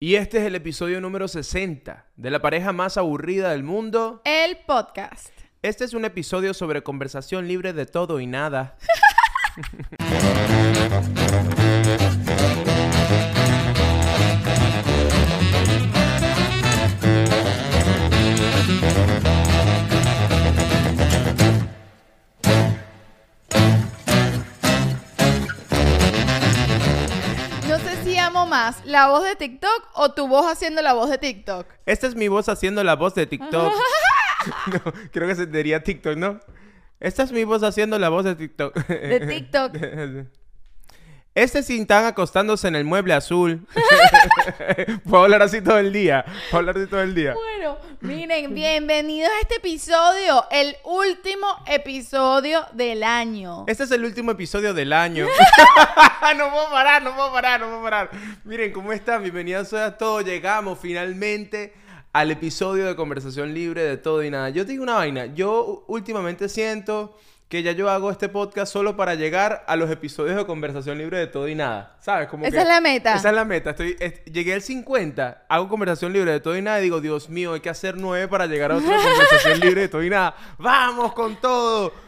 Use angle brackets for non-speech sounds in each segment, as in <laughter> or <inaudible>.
Y este es el episodio número 60 de la pareja más aburrida del mundo. El podcast. Este es un episodio sobre conversación libre de todo y nada. <laughs> más la voz de TikTok o tu voz haciendo la voz de TikTok. Esta es mi voz haciendo la voz de TikTok. <laughs> No, creo que se diría TikTok, ¿no? Esta es mi voz haciendo la voz de TikTok. De TikTok. <laughs> Este Sintán acostándose en el mueble azul. <laughs> Puedo hablar así todo el día. Puedo hablar así todo el día. Bueno, miren, bienvenidos a este episodio, el último episodio del año. Este es el último episodio del año. <laughs> <laughs> no puedo parar, no puedo parar, no puedo parar. Miren, ¿cómo están? Bienvenidos a todos. Llegamos finalmente al episodio de conversación libre de todo y nada. Yo te digo una vaina. Yo últimamente siento que ya yo hago este podcast solo para llegar a los episodios de conversación libre de todo y nada. ¿Sabes? Como Esa que- es la meta. Esa es la meta. Estoy, es- llegué al 50, hago conversación libre de todo y nada y digo, Dios mío, hay que hacer nueve para llegar a otra <laughs> conversación libre de todo y nada. ¡Vamos con todo!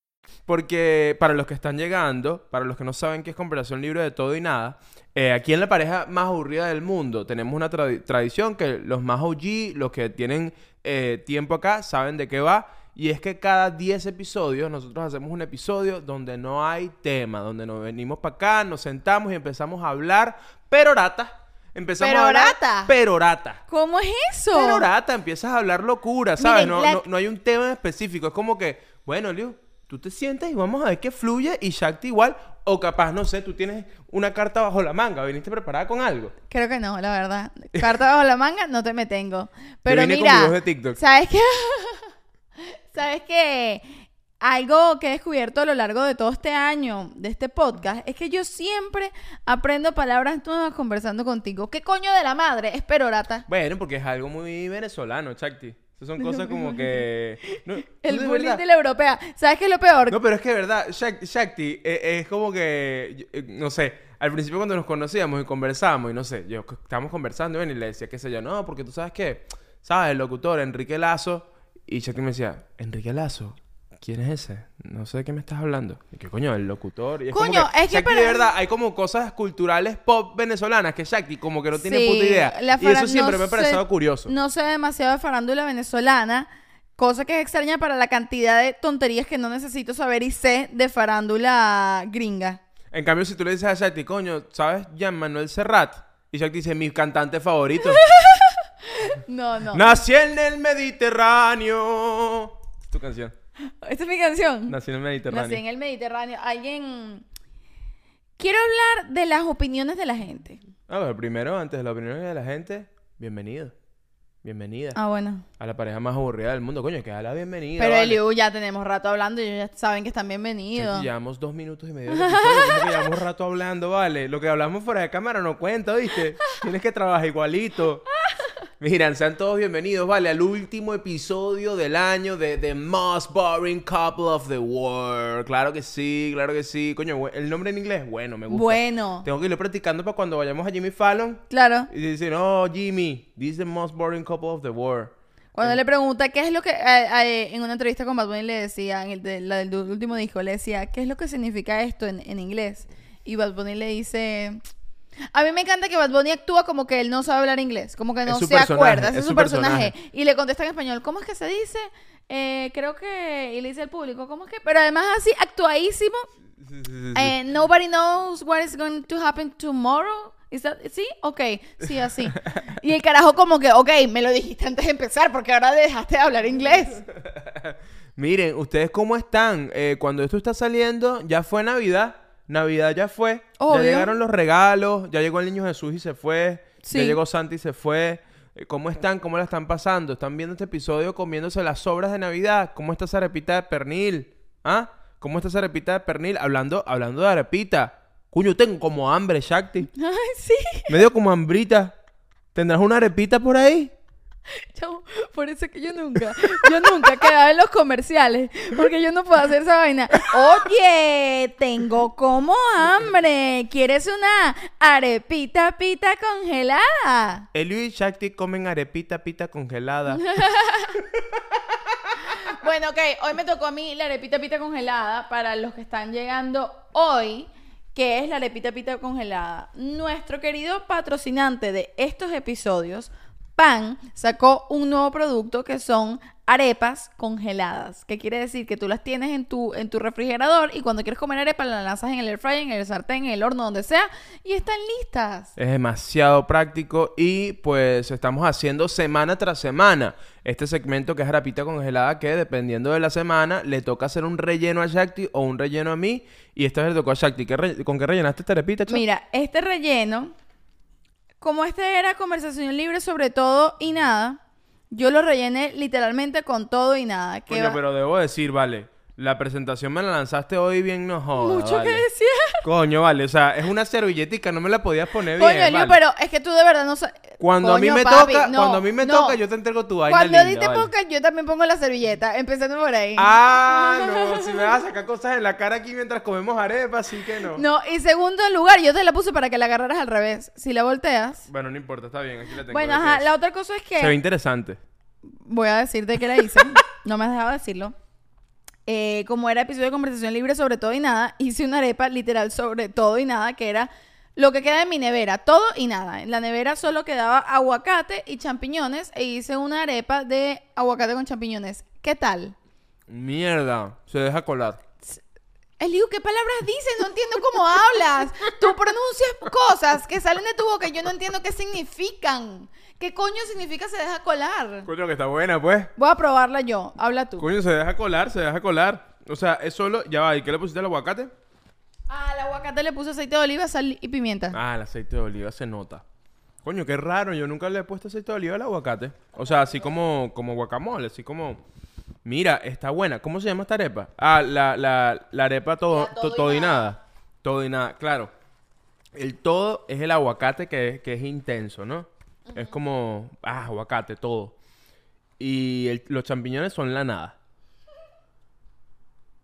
Porque para los que están llegando, para los que no saben qué es conversación libre de todo y nada, eh, aquí en la pareja más aburrida del mundo tenemos una tradi- tradición que los más OG, los que tienen eh, tiempo acá, saben de qué va. Y es que cada 10 episodios nosotros hacemos un episodio donde no hay tema, donde nos venimos para acá, nos sentamos y empezamos a hablar perorata. Empezamos a hablar ¿Perorata? perorata. ¿Cómo es eso? Perorata, empiezas a hablar locura, ¿sabes? Miren, no, la- no, no hay un tema específico. Es como que, bueno, Liu, tú te sientes y vamos a ver qué fluye y Shakti igual. O capaz, no sé, tú tienes una carta bajo la manga, viniste preparada con algo. Creo que no, la verdad. Carta bajo la manga, no te me tengo. Pero vine con mira, mi voz de TikTok. ¿sabes qué? <laughs> ¿Sabes qué? Algo que he descubierto a lo largo de todo este año de este podcast es que yo siempre aprendo palabras nuevas conversando contigo. ¿Qué coño de la madre? Es perorata. Bueno, porque es algo muy venezolano, Shakti. Son cosas como que... no, <laughs> El de bullying verdad- de la europea. ¿Sabes qué es lo peor? No, pero es que de verdad, Shak- Shakti eh, es como que, eh, no sé, al principio cuando nos conocíamos y conversábamos, y no sé, yo estábamos conversando y le decía, qué sé yo, no, porque tú sabes que, ¿sabes? El locutor Enrique Lazo, y Shakti me decía, Enrique Lazo, ¿quién es ese? No sé de qué me estás hablando. Y que coño, el locutor. Y es Coño, como que, es que Shakti, para- de verdad, hay como cosas culturales pop venezolanas que Shakti como que no tiene Sí, puta idea. la Y eso siempre no me ha parecido curioso. No sé demasiado de farándula venezolana, cosa que es extraña para la cantidad de tonterías que no necesito saber y sé de farándula gringa. En cambio, si tú le dices a Shakti, coño, ¿sabes? Jean Manuel Serrat. Y Shakti dice, mi cantante favorito. <laughs> No, no. Nací en el Mediterráneo. Tu canción. <laughs> Esta es mi canción. Nací en el Mediterráneo. Nací en el Mediterráneo. Alguien. Quiero hablar de las opiniones de la gente. A ver, primero, antes de la opinión de la gente, bienvenido. Bienvenida. Ah, bueno. A la pareja más aburrida del mundo. Coño, que da la bienvenida. Pero vale. Eliu, ya tenemos rato hablando y ellos ya saben que están bienvenidos. Shakti, llevamos dos minutos y medio de episodio. ¿cómo que llevamos rato hablando, vale. Lo que hablamos fuera de cámara no cuenta, ¿viste? Tienes que trabajar igualito. Miren, sean todos bienvenidos, vale, al último episodio del año de The Most Boring Couple of the World. Claro que sí, claro que sí. Coño, el nombre en inglés, bueno, me gusta. Bueno. Tengo que irlo practicando para cuando vayamos a Jimmy Fallon. Claro. Y dicen, oh, Jimmy, this is the most boring couple of the world. Cuando le pregunta qué es lo que. a- a- en una entrevista con Bad Bunny le decía, en el de- la del último disco, le decía, ¿qué es lo que significa esto en, en inglés? Y Bad Bunny le dice. A mí me encanta que Bad Bunny actúa como que él no sabe hablar inglés, como que no se personaje, acuerda, ese es su personaje. personaje. Y le contesta en español, ¿cómo es que se dice? Eh, creo que. Y le dice al público, ¿cómo es que? Pero además así, actuadísimo. Sí, sí, sí, sí. Eh, nobody knows what is going to happen tomorrow. That- ¿Sí? Ok, sí, así. <laughs> Y el carajo como que, ok, me lo dijiste antes de empezar porque ahora dejaste de hablar inglés. <laughs> Miren, ¿ustedes cómo están? Eh, cuando esto está saliendo, ya fue Navidad. Navidad ya fue. Obvio. Ya llegaron los regalos. Ya llegó el niño Jesús y se fue. Sí. Ya llegó Santi, se fue. Eh, ¿Cómo están? ¿Cómo la están pasando? ¿Están viendo este episodio comiéndose las sobras de Navidad? ¿Cómo está esa arepita de pernil? ¿Ah? ¿Cómo está esa arepita de pernil? Hablando, hablando de arepita. Cuño, tengo como hambre, Shakti. <laughs> Ay, sí. Me dio como hambrita. ¿Tendrás una arepita por ahí? <laughs> Chamo, por eso es que yo nunca, yo nunca quedaba en los comerciales, porque yo no puedo hacer esa vaina. Oye, tengo como hambre. ¿Quieres una arepita pita congelada? Elio y Shakti comen arepita pita congelada. <laughs> Bueno, ok, hoy me tocó a mí la arepita pita congelada para los que están llegando hoy, que es la arepita pita congelada. Nuestro querido patrocinante de estos episodios, Pan, sacó un nuevo producto que son arepas congeladas. ¿Qué quiere decir? Que tú las tienes en tu, en tu refrigerador y cuando quieres comer arepa las lanzas en el air fryer, en el sartén, en el horno, donde sea, y están listas. Es demasiado práctico y pues estamos haciendo semana tras semana este segmento que es arepita congelada que dependiendo de la semana le toca hacer un relleno a Shakti o un relleno a mí y esta vez le tocó a Shakti. ¿Qué re- ¿Con qué rellenaste esta arepita? Mira, este relleno, como este era conversación libre sobre todo y nada, yo lo rellené literalmente con todo y nada. Que Coño, va- pero debo decir, vale, la presentación me la lanzaste hoy bien, no jodas, Mucho vale. que decía. Coño, vale, o sea, es una servilletica, no me la podías poner Coño, bien, Elio, vale. pero es que tú de verdad no sabes. Cuando a mí Coño, me papi, toca, no, cuando a mí me no. toca, yo te entrego tu vaina Cuando a ti te vale. toca, yo también pongo la servilleta, empezando por ahí. Ah, no, si me vas a sacar cosas en la cara aquí mientras comemos arepas, sí que no. No, y segundo lugar, yo te la puse para que la agarraras al revés. Si la volteas. Bueno, no importa, está bien, aquí la tengo. Bueno, ¿de qué ajá, la otra cosa es que. Se ve interesante. voy a decirte que la hice. <laughs> no me has dejado decirlo. Eh, como era episodio de conversación libre sobre todo y nada, <laughs> hice una arepa literal sobre todo y nada, que era lo que queda en mi nevera, todo y nada. En la nevera solo quedaba aguacate y champiñones e hice una arepa de aguacate con champiñones. ¿Qué tal? Mierda, se deja colar. Eliu, ¿qué palabras dices? No entiendo cómo hablas. Tú pronuncias cosas que salen de tu boca y yo no entiendo qué significan. ¿Qué coño significa se deja colar? Coño, que está buena, pues. Voy a probarla yo. Habla tú. Coño, se deja colar, se deja colar. O sea, es solo, ya va, ¿y qué le pusiste al aguacate? Al aguacate le puse aceite de oliva, sal y pimienta. Ah, el aceite de oliva se nota. Coño, qué raro, yo nunca le he puesto aceite de oliva al aguacate. O sea, así como, como guacamole, así como... Mira, está buena. ¿Cómo se llama esta arepa? Ah, la, la, la arepa todo, La todo to- y todo y nada. Todo y nada, claro. El todo es el aguacate que que es intenso, ¿no? Es como, ah, aguacate, todo. Y los champiñones son la nada.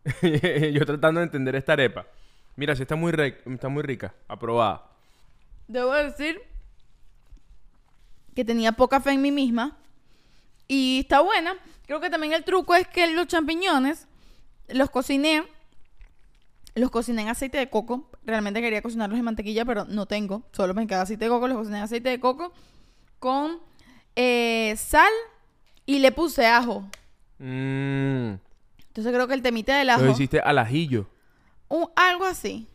<laughs> yo tratando de entender esta arepa. Mira, sí está muy, re- está muy rica, aprobada. Debo decir que tenía poca fe en mí misma. Y está buena. Creo que también el truco es que los champiñones los cociné. Los cociné en aceite de coco. Realmente quería cocinarlos en mantequilla, pero no tengo. Solo me queda aceite de coco. Los cociné en aceite de coco con eh, sal y le puse ajo. Mmm. Entonces creo que el temita del ajo. Lo hiciste al ajillo. un- algo así.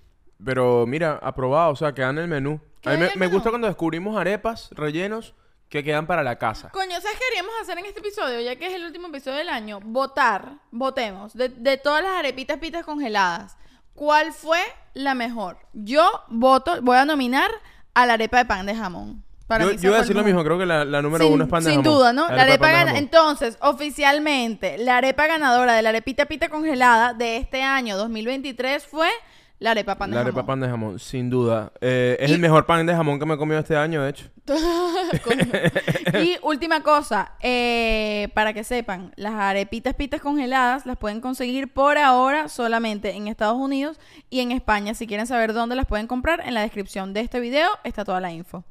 Pero mira, aprobado, o sea, queda en el menú. A mí me, gusta cuando descubrimos arepas rellenos que quedan para la casa. Coño, ¿sabes qué queríamos hacer en este episodio? Ya que es el último episodio del año. Votar, votemos, de, de todas las arepitas pitas congeladas. ¿Cuál fue la mejor? Yo voto, voy a nominar a la arepa de pan de jamón. Para yo yo voy a decir la lo mismo, creo que la, la número sin, uno es pan de sin jamón. duda, ¿no? La arepa de gana-. Entonces, oficialmente, la arepa ganadora de la arepita pita congelada de este año 2023 fue la arepa pan de La jamón. arepa pan de jamón, sin duda. Eh, es Y- el mejor pan de jamón que me he comido este año, de hecho. <laughs> Y última cosa, eh, para que sepan, las arepitas pitas congeladas las pueden conseguir por ahora solamente en Estados Unidos y en España. Si quieren saber dónde las pueden comprar, en la descripción de este video está toda la info.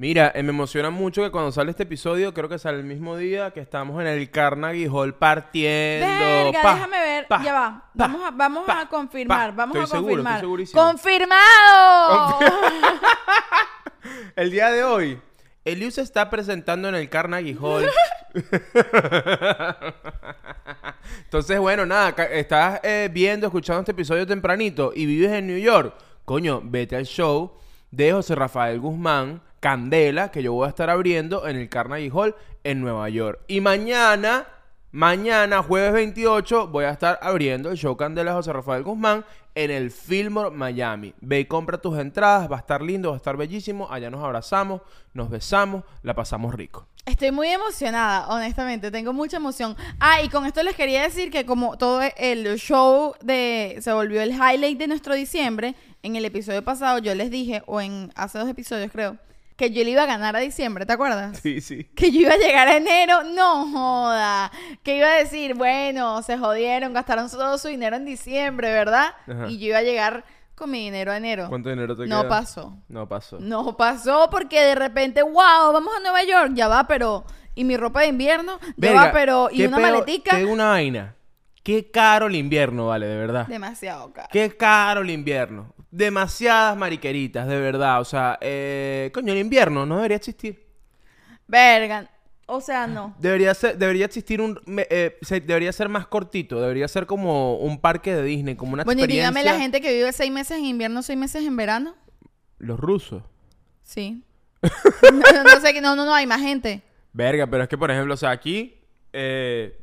Mira, eh, me emociona mucho que cuando sale este episodio, creo que sale el mismo día que estamos en el Carnegie Hall partiendo. Verga, Pa, déjame ver, pa, ya va. pa, Vamos a, vamos a confirmar, vamos Estoy a seguro, confirmar. estoy segurísimo. ¡Confirmado! El día de hoy, Eliu se está presentando en el Carnegie Hall. <laughs> Entonces, bueno, nada, estás eh, viendo, escuchando este episodio tempranito y vives en New York. Coño, vete al show de José Rafael Guzmán, Candela, que yo voy a estar abriendo en el Carnegie Hall en Nueva York. Y mañana, Mañana, jueves 28, voy a estar abriendo el show Candela José Rafael Guzmán en el Fillmore Miami. Ve y compra tus entradas, va a estar lindo, va a estar bellísimo. Allá nos abrazamos, nos besamos, la pasamos rico. Estoy muy emocionada, honestamente, tengo mucha emoción. Ah, y con esto les quería decir que como todo el show de se volvió el highlight de nuestro diciembre, en el episodio pasado yo les dije, o en hace dos episodios creo, que yo le iba a ganar a diciembre, ¿te acuerdas? Sí, sí. Que yo iba a llegar a enero, no joda. Que iba a decir, bueno, se jodieron, gastaron todo su dinero en diciembre, ¿verdad? Ajá. Y yo iba a llegar con mi dinero a enero. ¿Cuánto dinero te No queda? pasó. No pasó. No pasó porque de repente, wow, vamos a Nueva York, ya va, pero. Y mi ropa de invierno, ya Verga, va, pero. Y qué una maletica. Qué una vaina. Qué caro el invierno, vale, de verdad. Demasiado caro. Qué caro el invierno. Demasiadas mariqueritas, de verdad. O sea, eh, coño, el invierno no debería existir. Verga. O sea, no. Debería ser, debería existir un, eh, se- debería ser más cortito. Debería ser como un parque de Disney, como una Bueno, y experiencia. dígame la gente que vive seis meses en invierno, seis meses en verano. Los rusos. Sí. <laughs> no, no sé, que- no, no, no, hay más gente. Verga, pero es que, por ejemplo, o sea, aquí, eh,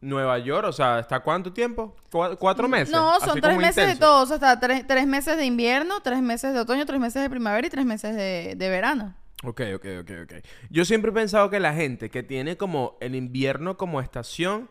Nueva York, o sea, ¿está cuánto tiempo? Cua- ¿Cuatro meses? No, son tres meses de todo. O sea, hasta tres, tres meses de invierno, tres meses de otoño, tres meses de primavera y tres meses de, de verano. Ok, ok, ok, ok. Yo siempre he pensado que la gente que tiene como el invierno como estación,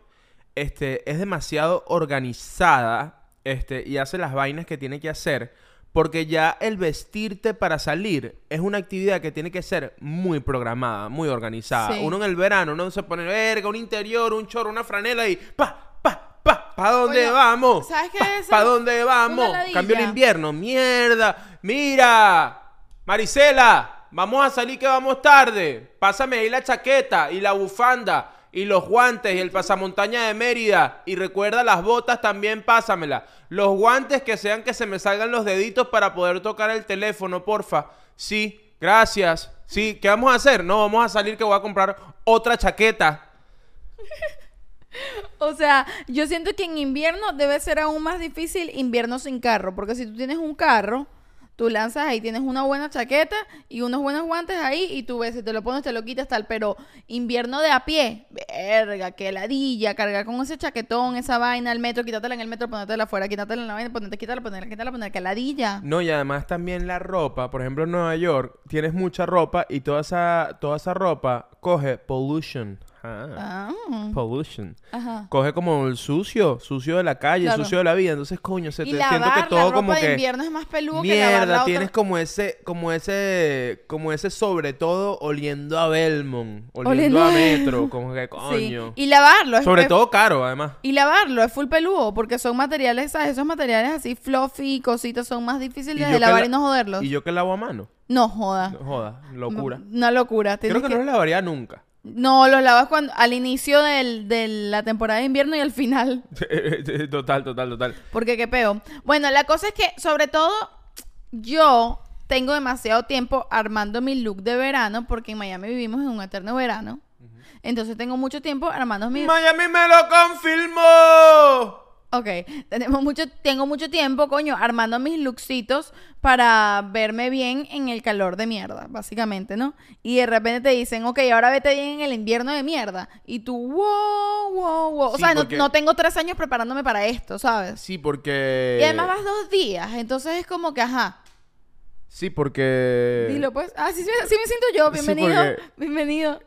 este, es demasiado organizada, este, y hace las vainas que tiene que hacer, porque ya el vestirte para salir es una actividad que tiene que ser muy programada, muy organizada. Sí. Uno en el verano, uno se pone verga, un interior, un chorro, una franela y pa, pa, pa, ¿pa dónde vamos? ¿sabes qué Pa, ser ¿pa dónde vamos? Cambio el invierno, mierda. Mira, Marisela, vamos a salir que vamos tarde. Pásame ahí la chaqueta y la bufanda y los guantes y el pasamontaña de Mérida. Y recuerda las botas también, pásamela. Los guantes que sean que se me salgan los deditos para poder tocar el teléfono, porfa. Sí, gracias. Sí, ¿qué vamos a hacer? No, vamos a salir que voy a comprar otra chaqueta. <laughs> O sea, yo siento que en invierno debe ser aún más difícil invierno sin carro, porque si tú tienes un carro, tú lanzas ahí, tienes una buena chaqueta y unos buenos guantes ahí y tú ves, te lo pones, te lo quitas tal, pero invierno de a pie, verga, qué ladilla, cargar con ese chaquetón, esa vaina, el metro, quítatela en el metro, ponértela afuera, quítatela en la vaina, ponerte, quítala, ponerla, quítala, poner, qué ladilla. No, y además también la ropa, por ejemplo en Nueva York, tienes mucha ropa y toda esa, toda esa ropa coge pollution. Ah, Ah, Pollution. ajá. Coge como el sucio, sucio de la calle, Claro. sucio de la vida. Entonces, coño, se Y te lavar siento que la todo ropa como de que invierno es más peludo que lavar mierda, la otra- tienes como ese como ese como ese sobre todo oliendo a Belmont, oliendo, Oliendo a Metro, como que <laughs> Sí. coño. Y lavarlo. es- Sobre es- todo caro, además. Y lavarlo es full peludo porque son materiales, ¿sabes? Esos materiales así fluffy, cositas, son más difíciles de que lavar la- y no joderlos. Y yo que lavo a mano. No joda. No joda, locura. Una locura. Creo Tienes que, que- no lo lavaría nunca. No, los lavas cuando al inicio del- de la temporada de invierno y al final. <laughs> total, total, total. Porque qué peo. Bueno, la cosa es que, sobre todo, yo tengo demasiado tiempo armando mi look de verano porque en Miami vivimos en un eterno verano. Entonces tengo mucho tiempo armando mi... Miami me lo confirmó. Ok, tenemos mucho, tengo mucho tiempo, coño, armando mis lookcitos para verme bien en el calor de mierda, básicamente, ¿no? Y de repente te dicen, ok, ahora vete bien en el invierno de mierda. Y tú, wow, wow, wow. O Sí, sea, no, porque- no tengo tres años preparándome para esto, ¿sabes? Sí, porque Y además vas dos días, entonces es como que, ajá. Sí, porque Dilo pues. Ah, sí, sí, sí me siento yo. Bienvenido. porque- Bienvenido.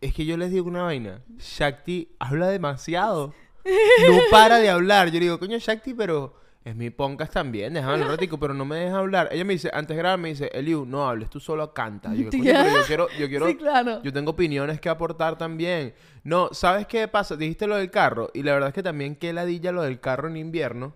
Es que yo les digo una vaina. Shakti habla demasiado. No para de hablar. Yo le digo, coño, Shakti, pero es mi podcast también. Déjame un ratico, pero no me deja hablar. Ella me dice, antes de grabar, me dice, Eliu, no hables, tú solo canta. Yo, digo, coño, pero yo <laughs> quiero, yo quiero, Sí, claro. yo tengo opiniones que aportar también. No, ¿sabes qué pasa? Dijiste lo del carro. Y la verdad es que también qué ladilla lo del carro en invierno.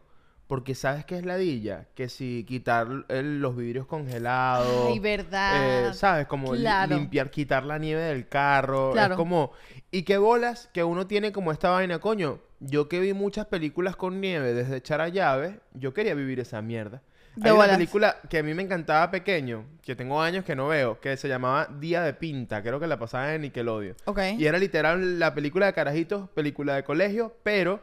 Porque ¿sabes qué es ladilla? Que si quitar el- los vidrios congelados. Ay, verdad. eh, ¿Sabes? Como li- Claro. limpiar, quitar la nieve del carro. Claro. Es como... Y qué bolas que uno tiene como esta vaina, coño. Yo que vi muchas películas con nieve desde echar a llave, yo quería vivir esa mierda. De Hay una película que a mí me encantaba pequeño, que tengo años que no veo, que se llamaba Día de Pinta, creo que la pasaba en Nickelodeon. Ok. Y era literal la película de carajitos, película de colegio, pero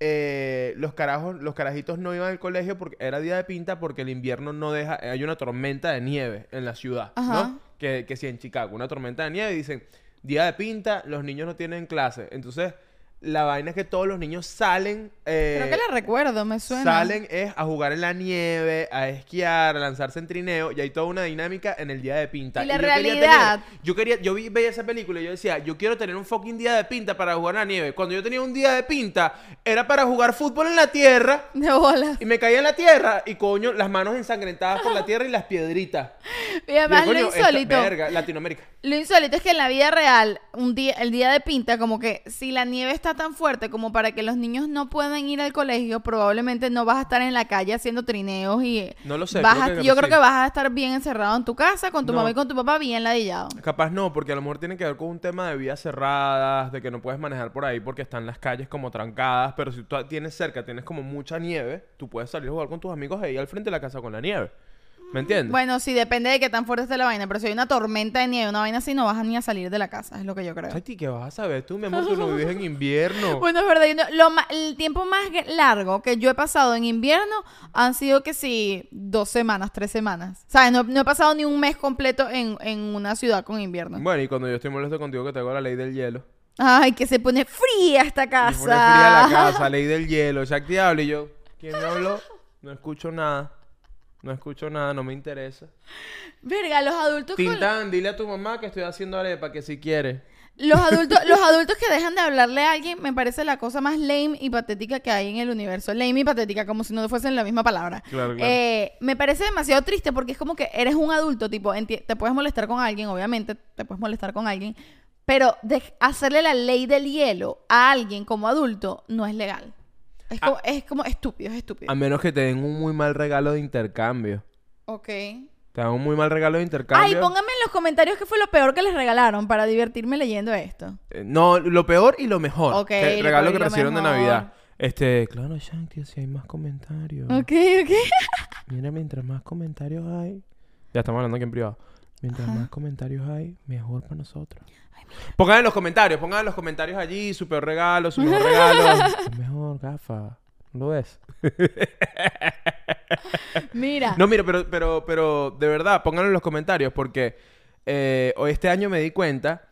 eh, los carajos, los carajitos no iban al colegio porque era día de pinta porque el invierno no deja, hay una tormenta de nieve en la ciudad, Ajá. ¿no? Que, que sí, en Chicago, una tormenta de nieve y dicen, día de pinta, los niños no tienen clase. Entonces, la vaina es que todos los niños salen. eh, Creo que la recuerdo, me suena. Salen es a jugar en la nieve, a esquiar, a lanzarse en trineo y hay toda una dinámica en el día de pinta. Y la yo quería realidad- tener- yo quería, yo vi, veía esa película y yo decía, yo quiero tener un fucking día de pinta para jugar en la nieve. Cuando yo tenía un día de pinta, era para jugar fútbol en la tierra <laughs> De bolas. y me caía en la tierra y coño, las manos ensangrentadas por la tierra y las piedritas. <laughs> Y además Y yo, lo esta- insólito. verga, Latinoamérica. Lo insólito es que en la vida real, un día, el día de pinta, como que si la nieve está tan fuerte como para que los niños no puedan ir al colegio, probablemente no vas a estar en la calle haciendo trineos y No lo sé, vas creo a- que yo sí. creo que vas a estar bien encerrado en tu casa con tu No. mamá y con tu papá bien ladillado. Capaz no, porque a lo mejor tiene que ver con un tema de vías cerradas, de que no puedes manejar por ahí porque están las calles como trancadas, pero si tú tienes cerca, tienes como mucha nieve, tú puedes salir a jugar con tus amigos ahí al frente de la casa con la nieve. ¿Me entiendes? Bueno, sí, depende de qué tan fuerte esté la vaina, pero si hay una tormenta de nieve, una vaina así, no vas ni a salir de la casa, es lo que yo creo. Ay, ¿qué vas a saber tú, mi amor? Tú no vives en <laughs> invierno. Bueno, es verdad. yo no- lo el tiempo más largo que yo he pasado en invierno han sido que sí, dos semanas, tres semanas. ¿Sabes? No, no he pasado ni un mes completo en, en una ciudad con invierno. Bueno, y cuando yo estoy molesto contigo que te hago la ley del hielo. Ay, que se pone fría esta casa. pone fría la <laughs> casa, ley del hielo, Jack Diablo. Y yo, ¿quién me habló? No escucho nada. No escucho nada, no me interesa. Verga, los adultos con- Tintán, dile a tu mamá que estoy haciendo arepa, que si quiere. Los adultos, <laughs> los adultos que dejan de hablarle a alguien me parece la cosa más lame y patética que hay en el universo. Lame y patética, como si no fuesen la misma palabra. Claro, claro. Eh, me parece demasiado triste porque es como que eres un adulto, tipo, te puedes molestar con alguien, obviamente, te puedes molestar con alguien, pero de hacerle la ley del hielo a alguien como adulto no es legal. Es como, es como estúpido, es estúpido. A menos que te den un muy mal regalo de intercambio. ok. Te dan un muy mal regalo de intercambio. Ay, pónganme en los comentarios qué fue lo peor que les regalaron para divertirme leyendo esto. Eh, No, lo peor y lo mejor. Ok, el lo regalo que recibieron de. Navidad. Este, claro, Shanti, si hay más comentarios. Ok, ok. <laughs> Mira, mientras más comentarios hay. Ya estamos hablando aquí en privado. Mientras más comentarios hay, mejor para nosotros. Pongan en los comentarios, pongan en los comentarios allí su peor regalo, su mejor regalo. Es <laughs> mejor, gafa. ¿No lo ves? Mira. No, mira, pero, pero, pero de verdad, pónganlo en los comentarios porque eh, hoy este año me di cuenta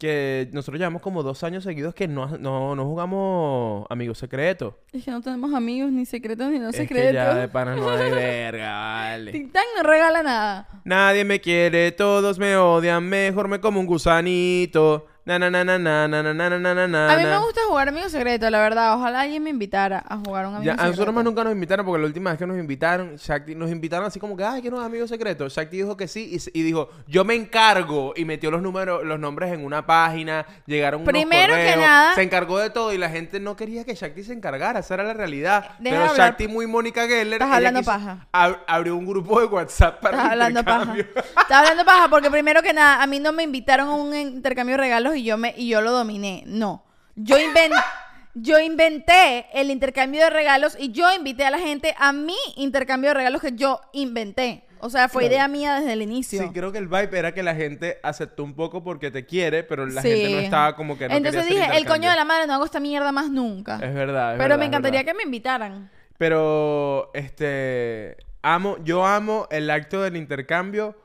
que nosotros llevamos como dos años seguidos que no, no, no jugamos amigos secretos. <laughs> Es que no tenemos amigos, ni secretos, ni no Es secretos. que ya de panas no hay <laughs> verga, vale. Tintán no regala nada. Nadie me quiere, todos me odian, mejor me como un gusanito. Na na na na na na na na A mí me gusta jugar Amigo Secreto, la verdad. Ojalá alguien me invitara a jugar un Amigo Ya, a Secreto. nosotros más nunca nos invitaron porque la última vez que nos invitaron, Shakti, nos invitaron así como que, ay, que no es amigo secreto. Shakti dijo que sí y, dijo, yo me encargo y metió los números, los nombres en una página, llegaron unos Primero que nada- se encargó de todo y la gente no quería que Shakti se encargara, esa era la realidad. Deja Pero hablar- Shakti muy Mónica Geller, Estás hablando quiso- paja. ab- abrió un grupo de WhatsApp para Estás hablando paja. Estás hablando paja porque primero que nada, a mí no me invitaron a un intercambio de regalos y yo me y yo lo dominé. No. Yo inventé <laughs> yo inventé el intercambio de regalos y yo invité a la gente a mi intercambio de regalos que yo inventé. O sea, fue Claro. idea mía desde el inicio. Sí, creo que el vibe era que la gente aceptó un poco porque te quiere, pero la Sí. gente no estaba como que no Entonces dije, el coño de la madre no hago esta mierda más nunca. Es verdad, es Pero verdad, me encantaría que me invitaran. Pero, este, amo, yo amo el acto del intercambio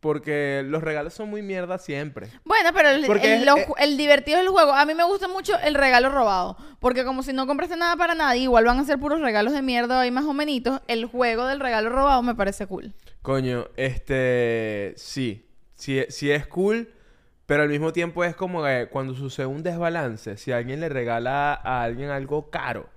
porque los regalos son muy mierda siempre. Bueno, pero el, el- es- los eh, el divertido del juego. A mí me gusta mucho el regalo robado. Porque como si no compraste nada para nadie, igual van a ser puros regalos de mierda ahí más o menos. El juego del regalo robado me parece cool. Coño, este, sí, sí, sí es cool, pero al mismo tiempo es como que cuando sucede un desbalance, si alguien le regala a alguien algo caro.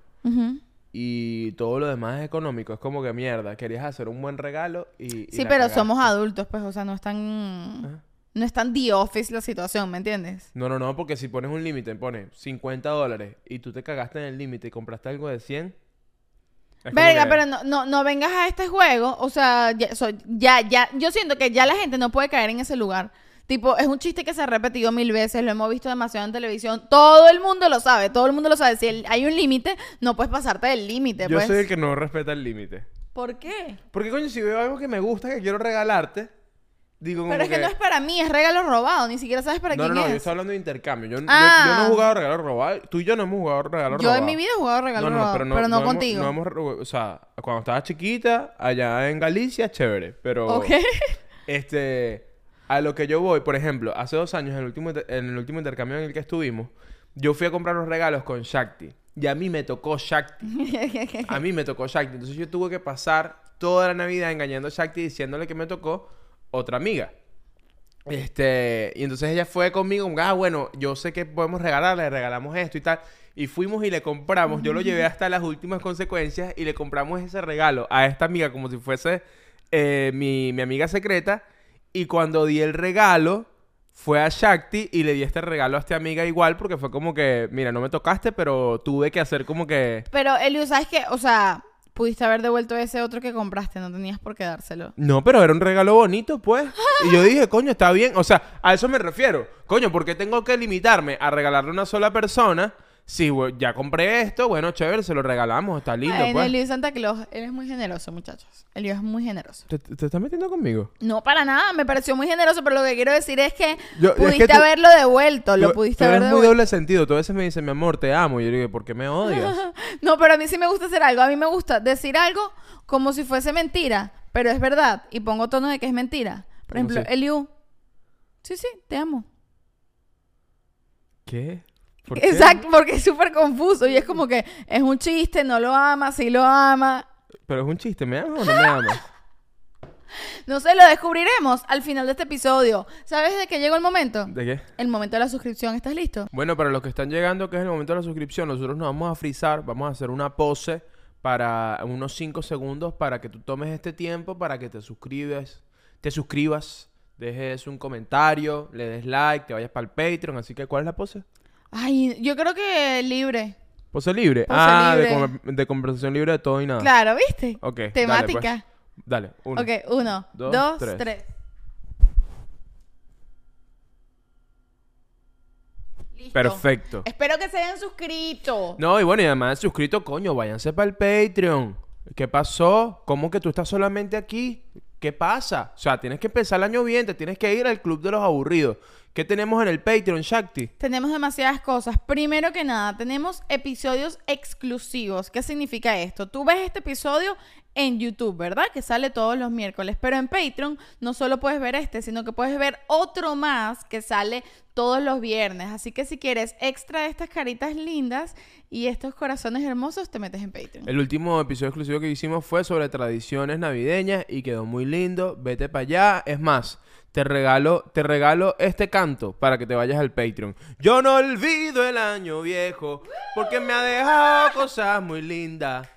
Y todo lo demás es económico, es como que mierda, querías hacer un buen regalo y... y Sí, pero cagaste. somos adultos, pues, o sea, no es tan... No es tan The Office la situación, ¿me entiendes? No, no, no, porque si pones un límite, pones 50 dólares y tú te cagaste en el límite y compraste algo de 100. es como Verga, que- pero no, no, no vengas a este juego, o sea, ya, ya, ya, yo siento que ya la gente no puede caer en ese lugar. Tipo, es un chiste que se ha repetido mil veces, lo hemos visto demasiado en televisión, todo el mundo lo sabe, todo el mundo lo sabe. Si el- hay un límite, no puedes pasarte del límite, Yo pues. soy el que no respeta el límite. ¿Por qué? Porque, coño, si veo algo que me gusta, que quiero regalarte, digo Pero es que, no es para mí, es regalo robado, ni siquiera sabes para No, no, quién no, yo es. estoy hablando de intercambio. Yo, yo- Ah. yo no he jugado regalo robado. Tú y yo no hemos jugado regalo Yo robado. en mi vida he jugado regalo No, no, robado, pero pero no, no, no contigo. no hemos o sea, cuando estaba chiquita, allá en Galicia, chévere. Pero, Ok. <laughs> este, a lo que yo voy, por ejemplo, hace dos años, en el último, en el último intercambio en el que estuvimos, yo fui a comprar los regalos con Shakti. Y a mí me tocó Shakti. A mí me tocó Shakti. Entonces yo tuve que pasar toda la Navidad engañando a Shakti diciéndole que me tocó otra amiga. Este, y entonces ella fue conmigo, ah, bueno, yo sé que podemos regalarle, le regalamos esto y tal. Y fuimos y le compramos, yo lo llevé hasta las últimas consecuencias y le compramos ese regalo a esta amiga como si fuese eh, mi, mi amiga secreta. Y cuando di el regalo, fue a Shakti y le di este regalo a esta amiga igual porque fue como que, mira, no me tocaste, pero tuve que hacer como que... Pero, Eliu, ¿sabes qué? O sea, pudiste haber devuelto ese otro que compraste, no tenías por qué dárselo. No, pero era un regalo bonito, pues. Y yo dije, coño, está bien. O sea, a eso me refiero. Coño, ¿por qué tengo que limitarme a regalarle a una sola persona? Si we- ya compré esto, bueno, chévere, se lo regalamos, está lindo, Ay, pues. Eliu Santa Claus, él es muy generoso, muchachos. Eliu es muy generoso. ¿Te, te estás metiendo conmigo? No, para nada, me pareció muy generoso, pero lo que quiero decir es que Yo- es que pudiste tú- haberlo devuelto, lo Tú- pudiste haber eres muy devuelto. doble sentido. Tú a veces me dices, mi amor, te amo. Y yo digo, ¿por qué me odias? <laughs> No, pero a mí sí me gusta hacer algo. A mí me gusta decir algo como si fuese mentira, pero es verdad. Y pongo tono de que es mentira. Por ¿Cómo ejemplo? Eliu. Sí, sí, te amo. ¿Qué? ¿Por qué? Exacto, porque es súper confuso. Y es como que es un chiste, no lo ama, sí lo ama. Pero es un chiste, ¿me amas o no me amas? <laughs> No sé, lo descubriremos al final de este episodio. ¿Sabes de qué llegó el momento? ¿De qué? El momento de la suscripción. ¿Estás listo? Bueno, para los que están llegando, que es el momento de la suscripción, nosotros nos vamos a frizar, vamos a hacer una pose para unos 5 segundos para que tú tomes este tiempo para que te suscribes, te suscribas, dejes un comentario, le des like, te vayas para el Patreon, así que ¿cuál es la pose? Ay, yo creo que libre. Pose libre. Pose ah, de libre. conver- De, conversación libre de todo y nada. Claro, ¿viste? Ok, dale, Temática. pues. Dale, uno. Ok, uno, dos, dos, tres. tres. Listo. Perfecto. Espero que se hayan suscrito. No, y bueno, y además suscrito, coño, váyanse para el Patreon. ¿Qué pasó? ¿Cómo que tú estás solamente aquí? ¿Qué pasa? O sea, tienes que empezar el año bien, te tienes que ir al club de los aburridos. ¿Qué tenemos en el Patreon, Shakti? Tenemos demasiadas cosas. Primero que nada, tenemos episodios exclusivos. ¿Qué significa esto? Tú ves este episodio en YouTube, ¿verdad? Que sale todos los miércoles. Pero en Patreon no solo puedes ver este, sino que puedes ver otro más que sale todos los viernes. Así que si quieres extra de estas caritas lindas y estos corazones hermosos, te metes en Patreon. El último episodio exclusivo que hicimos fue sobre tradiciones navideñas y quedó muy lindo. Vete para allá. Es más, te regalo, te regalo este canto para que te vayas al Patreon. Yo no olvido el año viejo porque me ha dejado cosas muy lindas.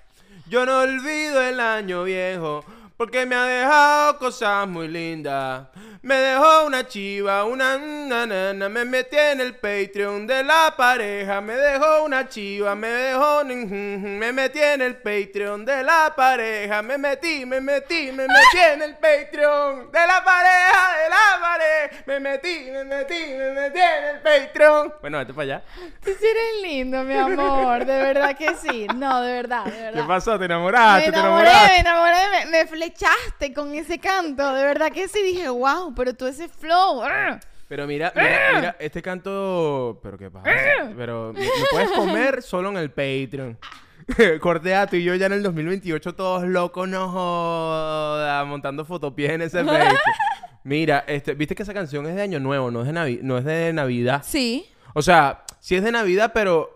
Yo no olvido el año viejo porque me ha dejado cosas muy lindas. Me dejó una chiva, una nanana, me metí en el Patreon de la pareja. Me dejó una chiva, me dejó, me metí en el Patreon de la pareja. Me metí, me metí, me metí en el Patreon de la pareja, de la pareja. Me metí, me metí, me metí en el Patreon. Bueno, vete para allá. Tú sí eres lindo, mi amor. De verdad que sí. No, de verdad, de verdad. ¿Qué pasó? ¿Te Me enamoraste? ¿Te enamoré, enamoraste? me enamoré, me, me flechaste con ese canto. De verdad que sí dije, wow, pero tú ese flow. ¡ah! Pero mira, mira, mira, este canto. ¿Pero qué pasa? Pero me, me puedes comer solo en el Patreon. <laughs> Cortea, tú y yo ya en el 2028 todos locos, no joda, montando fotopies en ese Patreon. <laughs> Mira, este, viste que esa canción es de Año Nuevo, no es de, Navi- no es de Navidad. Sí. O sea, sí es de Navidad, pero ah,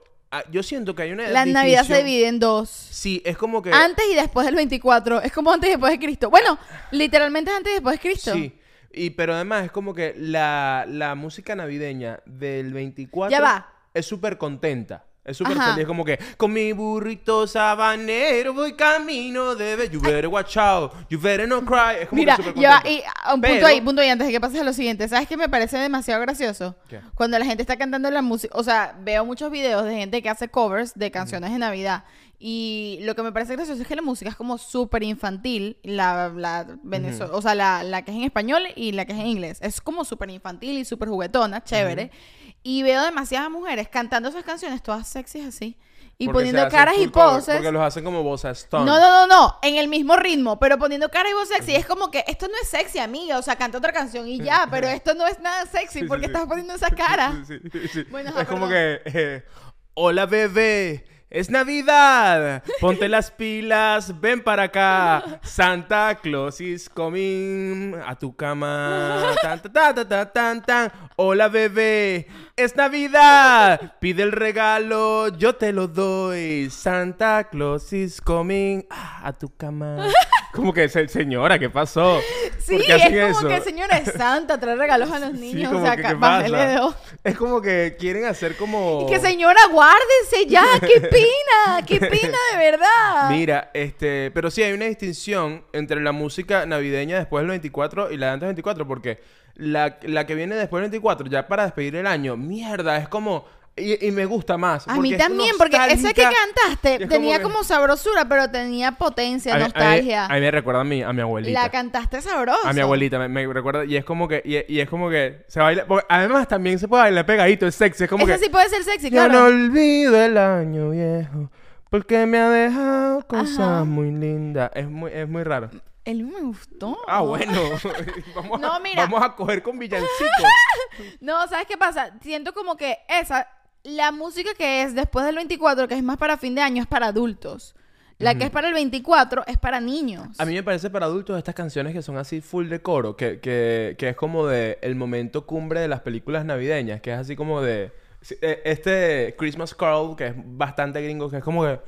yo siento que hay una La Navidad se divide en dos. Sí, es como que... Antes y después del 24. Es como antes y después de Cristo. Bueno, literalmente es antes y después de Cristo. Sí. Y, pero además es como que la, la música navideña del 24 Ya va. es súper contenta. Es súper Ajá. feliz. como que con mi burrito sabanero voy camino de... be- You better watch out. You better not cry. Es como Mira, que súper contenta. y ah, un punto Pero- ahí, punto ahí, antes de que pases a lo siguiente. ¿Sabes qué me parece demasiado gracioso? ¿Qué? Cuando la gente está cantando la música, o sea, veo muchos videos de gente que hace covers de canciones de Navidad. Y lo que me parece gracioso es que la música es como súper infantil, la, la Venezo- o sea, la, la que es en español y la que es en inglés. Es como súper infantil y súper juguetona, chévere. Y veo demasiadas mujeres cantando esas canciones, todas sexys así. Y Porque poniendo caras y poses. Porque los hacen como voz. No, no, no, no, en el mismo ritmo, pero poniendo cara y voz sexy. Es como que esto no es sexy, amiga. O sea, canta otra canción y ya, pero <laughs> esto no es nada sexy Sí, porque sí, sí. estás poniendo esa cara. <laughs> Bueno, es como que... eh, Hola, bebé. Es Navidad, ponte las pilas, ven para acá. Santa Claus is coming a tu cama. Hola bebé, es Navidad. Pide el regalo, yo te lo doy. Santa Claus is coming a tu cama. Como que, se- señora, ¿qué pasó? Sí, ¿Por qué hacen es como eso? que señora es santa, trae regalos a los <laughs> niños. o sea, que, ca- ¿qué bájale pasa? Es como que quieren hacer como... Y que señora, guárdese ya, qué <laughs> pena, qué pena de verdad. Mira, este, pero sí hay una distinción entre la música navideña después del 24 y la de antes del 24, porque la, la que viene después del 24, ya para despedir el año, mierda, es como. Y, y me gusta más. A mí también, porque esa que cantaste es tenía que- como, sabrosura, pero tenía potencia, A a mí- nostalgia. A mí, me recuerda a mi, a mi abuelita. La cantaste sabroso. a mi abuelita me, me recuerda y es como que y, y es como que se baila porque además también se puede bailar pegadito es sexy es como Esa que sí puede ser sexy, yo claro. no olvido el año viejo porque me ha dejado cosas Ajá. muy lindas es muy es muy raro Él me gustó. Ah, bueno. <laughs> <laughs> vamos, a, No, mira. vamos a coger con villancicos. <laughs> No, ¿sabes qué pasa? Siento como que esa, la música que es después del 24, que es más para fin de año, es para adultos. La que es para el 24 es para niños. A mí me parece para adultos estas canciones que son así full de coro, que, que, que es como de el momento cumbre de las películas navideñas, que es así como de... eh, Este Christmas Carol, que es bastante gringo, que es como que...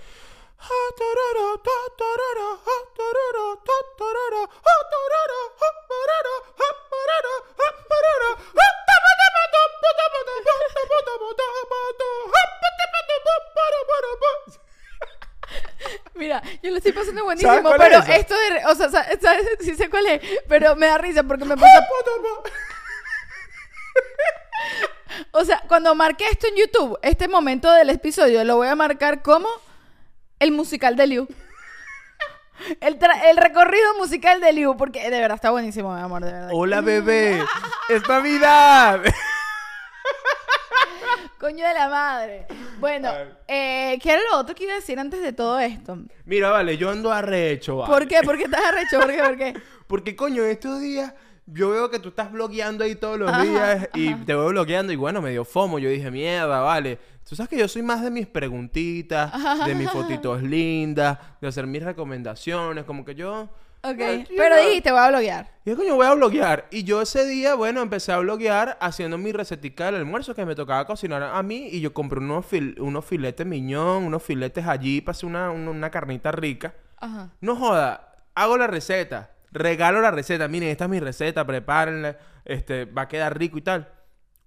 <laughs> Mira, yo lo estoy pasando buenísimo, pero es esto de... O sea, sa- ¿sabes? <laughs> Sí sé cuál es, pero me da risa porque me pasa... <laughs> O sea, cuando marqué esto en YouTube, este momento del episodio, lo voy a marcar como el musical de Liu. El recorrido musical de Liu, porque de verdad está buenísimo, mi amor, de verdad. Hola bebé, es Navidad. <laughs> Coño de la madre. Bueno, eh, ¿qué era lo otro que iba a decir antes de todo esto? Mira, vale, yo ando arrecho, vale. ¿Por qué? ¿Por qué estás arrecho? ¿Por qué? ¿Por qué? <laughs> Porque, coño, estos días yo veo que tú estás blogueando ahí todos los Ajá, días y ajá. te veo blogueando y bueno, me dio fomo. Yo dije, mierda, vale. Tú sabes que yo soy más de mis preguntitas, de mis fotitos lindas, de hacer mis recomendaciones, como que yo... Ok. Pero dijiste, voy a bloguear. Y yo, coño, voy a bloguear. Y yo ese día, bueno, empecé a bloguear haciendo mi recetica del almuerzo que me tocaba cocinar a mí. Y yo compré unos, fil- unos filetes miñón, unos filetes allí para hacer una, una, una carnita rica. Ajá. No joda, hago la receta, regalo la receta. Miren, esta es mi receta, prepárenla. Este, va a quedar rico y tal.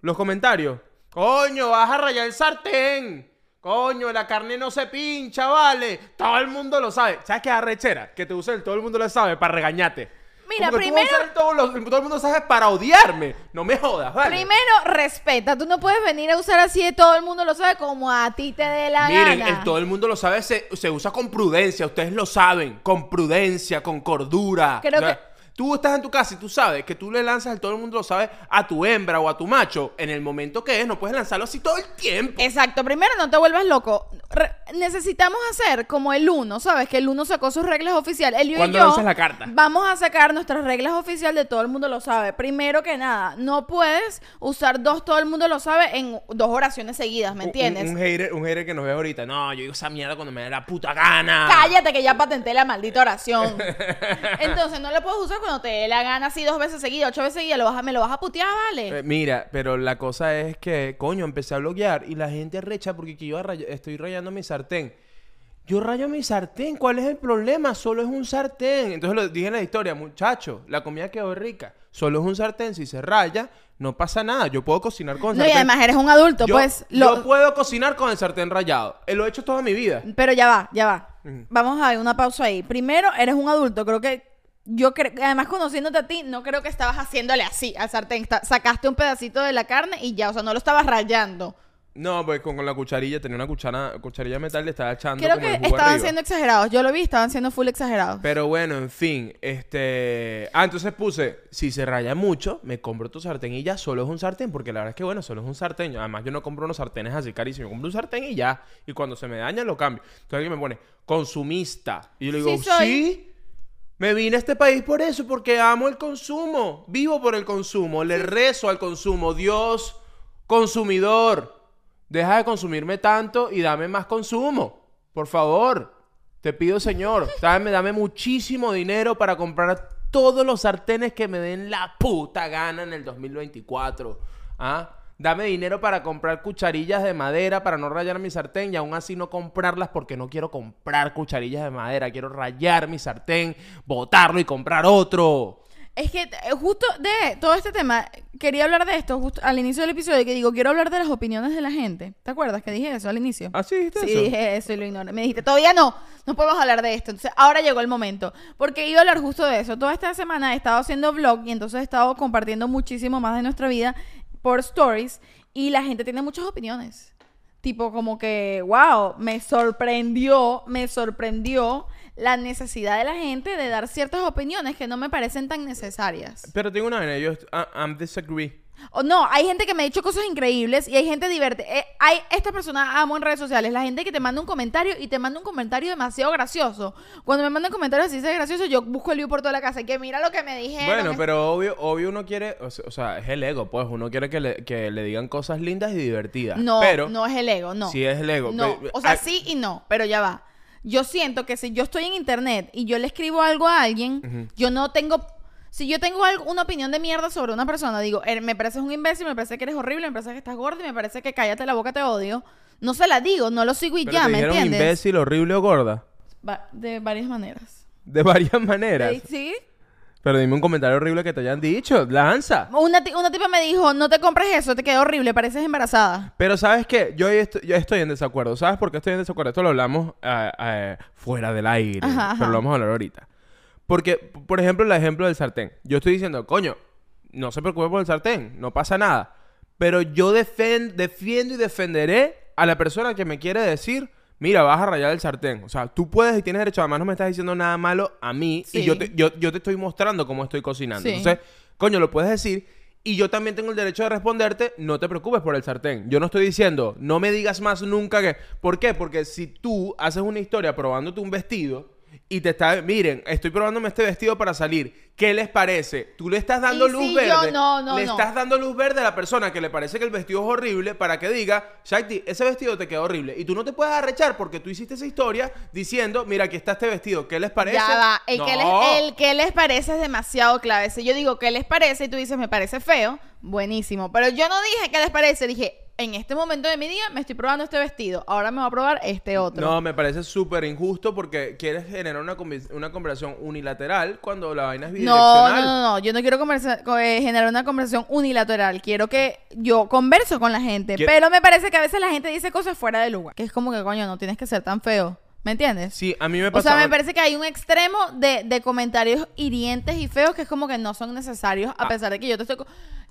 Los comentarios. Coño, vas a rayar el sartén. Coño, la carne no se pincha, vale. Todo el mundo lo sabe. ¿Sabes qué arrechera? Que te usa el todo el mundo lo sabe para regañarte. Mira, Como que tú vas a primero- todo, lo- todo el mundo sabe para odiarme. No me jodas, ¿vale? Primero, respeta. Tú no puedes venir a usar así de todo el mundo lo sabe como a ti te dé la Miren, gana. el todo el mundo lo sabe, se, se usa con prudencia, ustedes lo saben, con prudencia, con cordura. Creo que- Tú estás en tu casa y tú sabes que tú le lanzas, todo el mundo lo sabe, a tu hembra o a tu macho en el momento que es, no puedes lanzarlo así todo el tiempo. Exacto, primero no te vuelvas loco. Re- necesitamos hacer como el uno, ¿sabes? Que el uno sacó sus reglas oficiales. El Liu y ¿Cuándo yo lanzas la carta? vamos a sacar nuestras reglas oficiales de todo el mundo lo sabe. Primero que nada, no puedes usar dos todo el mundo lo sabe en dos oraciones seguidas, ¿me entiendes? Un, un hater, un hater que nos ve ahorita. No, yo digo esa mierda cuando me da la puta gana. Cállate que ya patenté la maldita oración. <laughs> Entonces no la puedes usar cuando te dé la gana así dos veces seguidas, ocho veces seguidas, lo vas a- me lo vas a putear, ¿vale? Eh, mira, pero la cosa es que, coño, empecé a bloguear y la gente recha porque que yo estoy rayando mi sartén. Yo rayo mi sartén, ¿cuál es el problema? Solo es un sartén. Entonces lo dije en la historia, muchacho, la comida quedó rica. Solo es un sartén, si se raya, no pasa nada. Yo puedo cocinar con no, y sartén. además eres un adulto, yo, pues. yo Lo... puedo cocinar con el sartén rayado. Eh, Lo he hecho toda mi vida. Pero ya va, ya va. Vamos a ver una pausa ahí. Primero, eres un adulto. Creo que yo creo, además conociéndote a ti, no creo que estabas haciéndole así al sartén. Está- sacaste un pedacito de la carne y ya, o sea, no lo estabas rayando. No, pues con, con la cucharilla, tenía una cuchara, cucharilla de metal, le estaba echando Creo como que el jugo estaban arriba. siendo exagerados. Yo lo vi, estaban siendo full exagerados. Pero bueno, en fin, este... Ah, entonces puse, si se raya mucho, me compro tu sartén y ya, solo es un sartén, porque la verdad es que, bueno, solo es un sartén. Además, yo no compro unos sartenes así carísimos, yo compro un sartén y ya. Y cuando se me daña, lo cambio. Entonces alguien me pone, consumista. Y yo le digo, Sí soy. sí, me vine a este país por eso, porque amo el consumo. Vivo por el consumo, le rezo al consumo. Dios, consumidor, deja de consumirme tanto y dame más consumo. Por favor, te pido, señor, <laughs> dame, dame muchísimo dinero para comprar todos los sartenes que me den la puta gana en el 2024. ¿Ah? Dame dinero para comprar cucharillas de madera para no rayar mi sartén y aún así no comprarlas porque no quiero comprar cucharillas de madera. Quiero rayar mi sartén, botarlo y comprar otro. Es que eh, justo de todo este tema, quería hablar de esto justo al inicio del episodio, que digo, quiero hablar de las opiniones de la gente. ¿Te acuerdas que dije eso al inicio? ¿Ah, sí dijiste Sí, eso? dije eso y lo ignoré. Me dijiste, todavía no, no podemos hablar de esto. Entonces, ahora llegó el momento. Porque iba a hablar justo de eso. Toda esta semana he estado haciendo vlog y entonces he estado compartiendo muchísimo más de nuestra vida por stories y la gente tiene muchas opiniones. Tipo como que, wow, me sorprendió, me sorprendió la necesidad de la gente de dar ciertas opiniones que no me parecen tan necesarias. Pero tengo una vaina, yo I'm disagree. O no, hay gente que me ha dicho cosas increíbles y hay gente divertida. hay esta persona amo en redes sociales, la gente que te manda un comentario y te manda un comentario demasiado gracioso. Cuando me mandan comentarios así de gracioso, yo busco el view por toda la casa y que mira lo que me dijeron. Bueno, pero obvio, obvio uno quiere, o sea, es el ego, pues uno quiere que le, que le digan cosas lindas y divertidas. no, pero no es el ego, no. sí es el ego. No, o sea, sí y no, pero ya va. Yo siento que si yo estoy en internet y yo le escribo algo a alguien, yo no tengo... Si yo tengo algo- una opinión de mierda sobre una persona, digo, "Er, me pareces un imbécil, me parece que eres horrible, me parece que estás gordo y me parece que cállate la boca, te odio. No se la digo, no lo sigo y pero ya, te ¿me dijeron entiendes? imbécil, horrible o gorda. Va- de varias maneras. De varias maneras. Sí, ¿Sí? Pero dime un comentario horrible que te hayan dicho. Lanza. Una, una tipa me dijo, no te compres eso, te queda horrible, pareces embarazada. Pero ¿sabes qué? Yo, estoy, yo estoy en desacuerdo. ¿Sabes por qué estoy en desacuerdo? Esto lo hablamos eh, eh, fuera del aire. Ajá, ajá. Pero lo vamos a hablar ahorita. Porque, por ejemplo, el ejemplo del sartén. Yo estoy diciendo, coño, no se preocupe por el sartén. No pasa nada. Pero yo defen- defiendo y defenderé a la persona que me quiere decir... Mira, vas a rayar el sartén. O sea, tú puedes y tienes derecho. Además, no me estás diciendo nada malo a mí. Sí. Y yo te, yo, yo te estoy mostrando cómo estoy cocinando. Sí. Entonces, coño, lo puedes decir. Y yo también tengo el derecho de responderte, no te preocupes por el sartén. Yo no estoy diciendo, no me digas más nunca que... ¿Por qué? Porque si tú haces una historia probándote un vestido y te está... Miren, estoy probándome este vestido para salir. ¿Qué les parece? Tú le estás dando Y luz si yo verde. no, no, le no. estás dando luz verde a la persona que le parece que el vestido es horrible para que diga, Shakti, ese vestido te quedó horrible. Y tú no te puedes arrechar porque tú hiciste esa historia diciendo, mira, aquí está este vestido. ¿Qué les parece? Ya va, el, que les, el que les parece es demasiado clave. Si yo digo qué les parece y tú dices me parece feo, buenísimo. Pero yo no dije qué les parece, dije en este momento de mi día me estoy probando este vestido, ahora me voy a probar este otro. No, me parece súper injusto porque quieres generar una, una conversación unilateral cuando la vaina es bidireccional. no, no, no, yo no quiero eh, generar una conversación unilateral. Quiero que yo converso con la gente, pero me parece que a veces la gente dice cosas fuera de lugar. Que es como que, coño, no tienes que ser tan feo. ¿Me entiendes? Sí, a mí me O pasa. sea, me parece que hay un extremo de, de comentarios hirientes y feos que es como que no son necesarios, Ah. a pesar de que yo te estoy...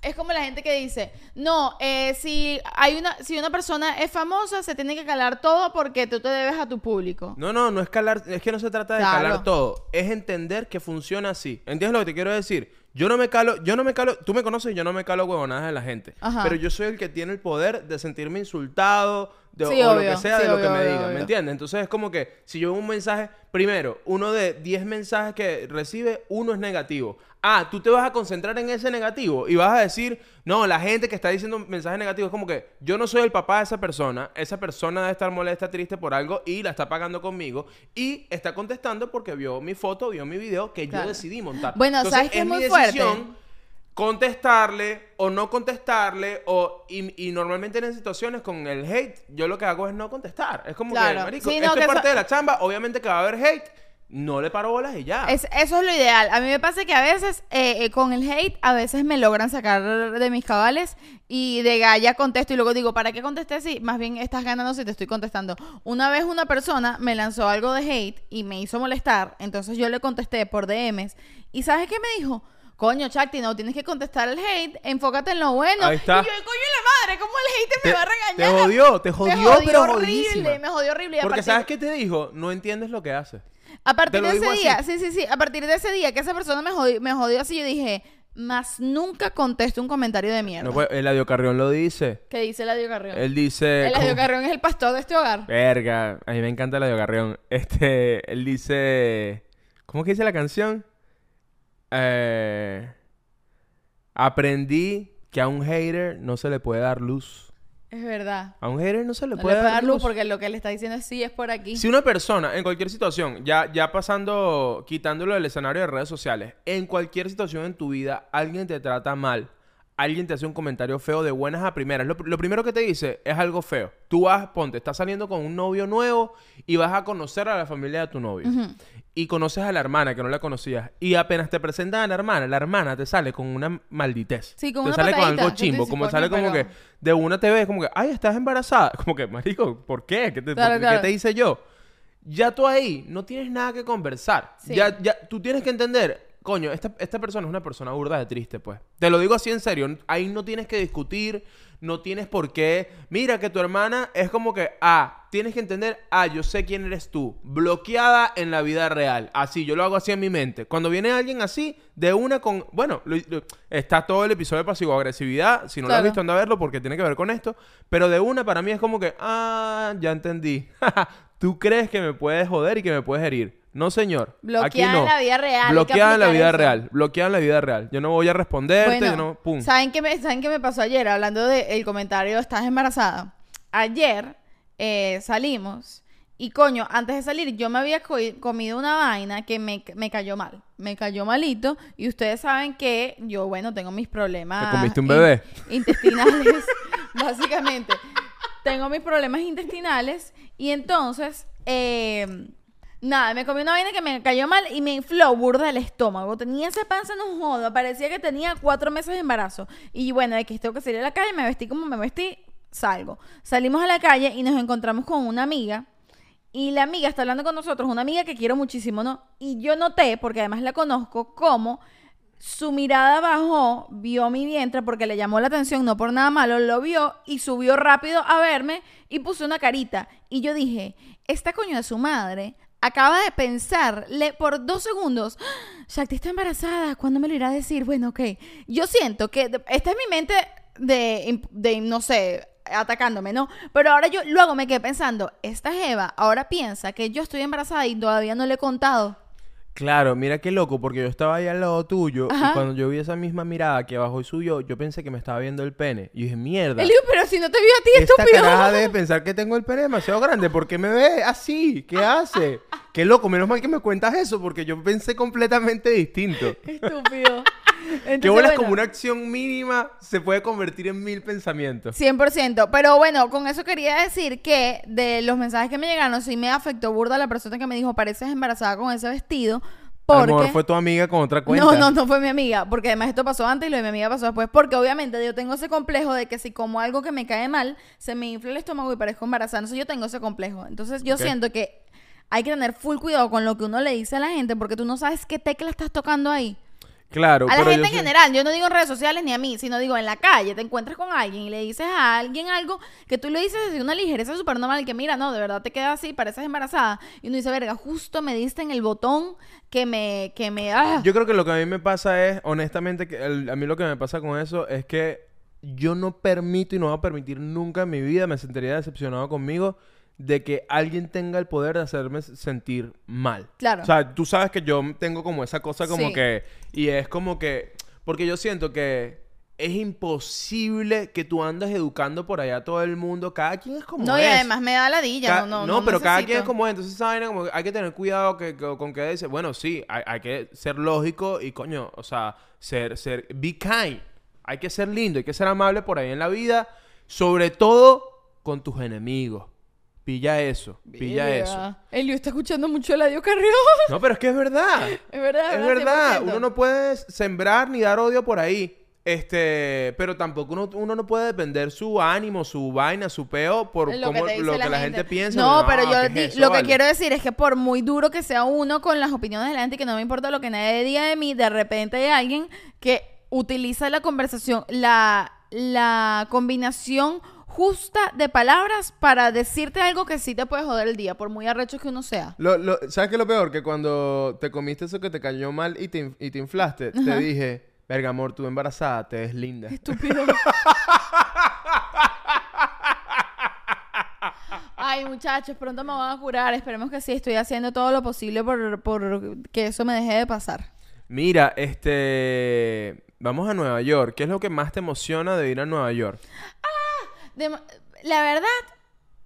Es como la gente que dice, no, eh, si hay una si una persona es famosa, se tiene que calar todo porque tú te debes a tu público. No, no, no es calar, es que no se trata de Claro. calar todo, es entender que funciona así. ¿Entiendes lo que te quiero decir? Yo no me calo, yo no me calo, tú me conoces, yo no me calo huevonadas de la gente. Ajá. Pero yo soy el que tiene el poder de sentirme insultado, de, Sí, o lo que sea, sí, de lo que me obvio, digan, ¿me entiendes? Entonces es como que si yo veo un mensaje, primero, uno de 10 mensajes que recibe, uno es negativo. Ah, tú te vas a concentrar en ese negativo y vas a decir, no, la gente que está diciendo mensajes negativos, es como que yo no soy el papá de esa persona, esa persona debe estar molesta, triste por algo y la está pagando conmigo y está contestando porque vio mi foto, vio mi video que Claro. yo decidí montar. Bueno, ¿sabes qué es muy fuerte? Contestarle o no contestarle o y, y normalmente en situaciones con el hate yo lo que hago es no contestar es como Claro. que marico Sí, no, esto que es parte eso- de la chamba obviamente que va a haber hate no le paro bolas y ya Es- eso es lo ideal. A mí me pasa que a veces eh, eh, con el hate, a veces me logran sacar de mis cabales y de galla contesto y luego digo, ¿para qué contesté si más bien estás ganando si te estoy contestando? Una vez una persona me lanzó algo de hate y me hizo molestar, entonces yo le contesté por DMs y ¿sabes qué me dijo? Coño, Chakti, no tienes que contestar el hate, enfócate en lo bueno. Ahí está. Y yo, coño, la madre, ¿cómo el hate me Te- va a te regañar? jodió, te jodió, pero jodidísima. horrible, me jodió horrible. Y porque partir- sabes qué te dijo no entiendes lo que hace a partir Te de ese así. día, sí, sí, sí, a partir de ese día que esa persona me jodió, me jodió así, yo dije, más nunca contesto un comentario de mierda. no, pues, Eladio Carrión lo dice ¿Qué dice Eladio Carrión? él dice Eladio Carrión es el pastor de este hogar. verga a mí me encanta Eladio Carrión este él dice ¿cómo que dice la canción? Eh, aprendí que a un hater no se le puede dar luz Es verdad. A un hater no se le No puede le puede dar luz luz. porque lo que le está diciendo es sí, es por aquí. Si una persona, en cualquier situación, ya, ya pasando, quitándolo del escenario de redes sociales, en cualquier situación en tu vida, alguien te trata mal, alguien te hace un comentario feo de buenas a primeras, lo, lo primero que te dice es algo feo. Tú vas, ponte, estás saliendo con un novio nuevo y vas a conocer a la familia de tu novio. Y conoces a la hermana que no la conocías. Y apenas te presentan a la hermana, la hermana te sale con una malditez. Sí, con te una sale con algo chimbo. Como "Coño, sale como pero-". que de una te ves como que, ay, estás embarazada. <laughs> Como que, marico, ¿por qué? ¿Qué te, Claro, por- claro. ¿qué te hice yo? Ya tú ahí no tienes nada que conversar. Sí. Ya, ya, tú tienes que entender, coño, esta, esta persona es una persona burda de triste, pues. Te lo digo así en serio. Ahí no tienes que discutir, no tienes por qué. Mira que tu hermana es como que, ah, tienes que entender, ah, yo sé quién eres tú. Bloqueada en la vida real. Así, yo lo hago así en mi mente. Cuando viene alguien así, de una con. Bueno, lo- lo- está todo el episodio de pasivo-agresividad. Si no lo has visto, anda a verlo porque tiene que ver con esto. Pero de una para mí es como que, ah, ya entendí. <laughs> Tú crees que me puedes joder y que me puedes herir. No, señor. Bloqueada Aquí no. en la vida real, Bloqueada en la vida eso. real. Bloqueada en la vida real. Yo no voy a responderte. Bueno, yo no. Pum. ¿saben qué, me, ¿saben qué me pasó ayer? Hablando del comentario, estás embarazada. Ayer eh, salimos y coño, antes de salir yo me había co- comido una vaina que me, me cayó mal. Me cayó malito y ustedes saben que yo, bueno, tengo mis problemas. ¿Te comiste un in- bebé? intestinales, <laughs> básicamente. Tengo mis problemas intestinales y entonces... eh, Nada, me comí una vaina que me cayó mal y me infló burda el estómago. Tenía esa panza, no joda. Parecía que tenía cuatro meses de embarazo. Y bueno, de que tengo que salir a la calle, me vestí como me vestí, salgo. Salimos a la calle y nos encontramos con una amiga. Y la amiga está hablando con nosotros, una amiga que quiero muchísimo, ¿no? Y yo noté, porque además la conozco, cómo su mirada bajó, vio mi vientre porque le llamó la atención, no por nada malo, lo vio y subió rápido a verme y puso una carita. Y yo dije, esta coño de su madre acaba de pensarle por dos segundos, "Ah, Shakti está embarazada, ¿cuándo me lo irá a decir? Bueno, ok. Yo siento que esta es mi mente de, de no sé, atacándome, ¿no? Pero ahora yo luego me quedé pensando, esta Jeva ahora piensa que yo estoy embarazada y todavía no le he contado. Claro, mira qué loco, porque yo estaba ahí al lado tuyo Ajá. y cuando yo vi esa misma mirada que bajó y subió, yo pensé que me estaba viendo el pene. Y dije, mierda. Dijo, pero si no te vio a ti, Esta estúpido. caraja debe <laughs> pensar que tengo el pene demasiado grande. ¿Por qué me ve así? ¿Qué hace? Qué loco. Menos mal que me cuentas eso porque yo pensé completamente distinto. Estúpido. Que Entonces, bueno, como una acción mínima se puede convertir en mil pensamientos. 100%. Pero bueno, con eso quería decir que de los mensajes que me llegaron, sí me afectó burda la persona que me dijo, pareces embarazada con ese vestido. A lo Porque... mejor fue tu amiga con otra cuenta. No, no, no fue mi amiga, porque además esto pasó antes y lo de mi amiga pasó después, porque obviamente yo tengo ese complejo de que si como algo que me cae mal, se me infla el estómago y parezco embarazada, entonces yo tengo ese complejo. Entonces yo siento que hay que tener full cuidado con lo que uno le dice a la gente, porque tú no sabes qué tecla estás tocando ahí. Claro, A la pero gente en general, yo no digo en redes sociales ni a mí, sino digo en la calle, te encuentras con alguien y le dices a alguien algo que tú le dices desde una ligereza súper normal, que mira, no, de verdad te queda así, pareces embarazada. Y uno dice, verga, justo me diste en el botón que me, que me, ah. Yo creo que lo que a mí me pasa es, honestamente, que el- a mí lo que me pasa con eso es que yo no permito y no voy a permitir nunca en mi vida, me sentiría decepcionado conmigo, de que alguien tenga el poder de hacerme sentir mal. Claro. O sea, tú sabes que yo tengo como esa cosa como Sí. que... Y es como que... Porque yo siento que es imposible que tú andes educando por allá a todo el mundo. Cada quien es como No, y además me da ladilla, Ca- no, no, no pero cada quien es como es. Entonces, vaina como hay que tener cuidado que, que- con qué dice. Bueno, sí, hay, hay que ser lógico y coño, o sea, ser, ser, be kind. Hay que ser lindo, hay que ser amable por ahí en la vida. Sobre todo con tus enemigos. Pilla eso, pilla eso. Elio está escuchando mucho Eladio Carrión. <laughs> No, pero es que es verdad. <laughs> es verdad, Es verdad, 100%. uno no puede sembrar ni dar odio por ahí. Este, pero tampoco uno, uno no puede depender su ánimo, su vaina, su peo por Lo cómo- que lo dice que la gente, piensa. No, porque, pero yo ¿qué es di- eso, lo que vale? quiero decir es que por muy duro que sea uno con las opiniones de la gente, que no me importa lo que nadie diga de mí, de repente hay alguien que utiliza la conversación, la, la combinación justa de palabras para decirte algo que sí te puede joder el día, por muy arrecho que uno sea. Lo, lo- ¿Sabes qué es lo peor? Que cuando te comiste eso que te cayó mal y te, y te inflaste, te dije, verga, amor, tú embarazada, te ves linda. Estúpido. Ay, muchachos, pronto me van a curar. Esperemos que sí. Estoy haciendo todo lo posible por, por que eso me deje de pasar. Mira, este... Vamos a Nueva York. ¿Qué es lo que más te emociona de ir a Nueva York? De- la verdad,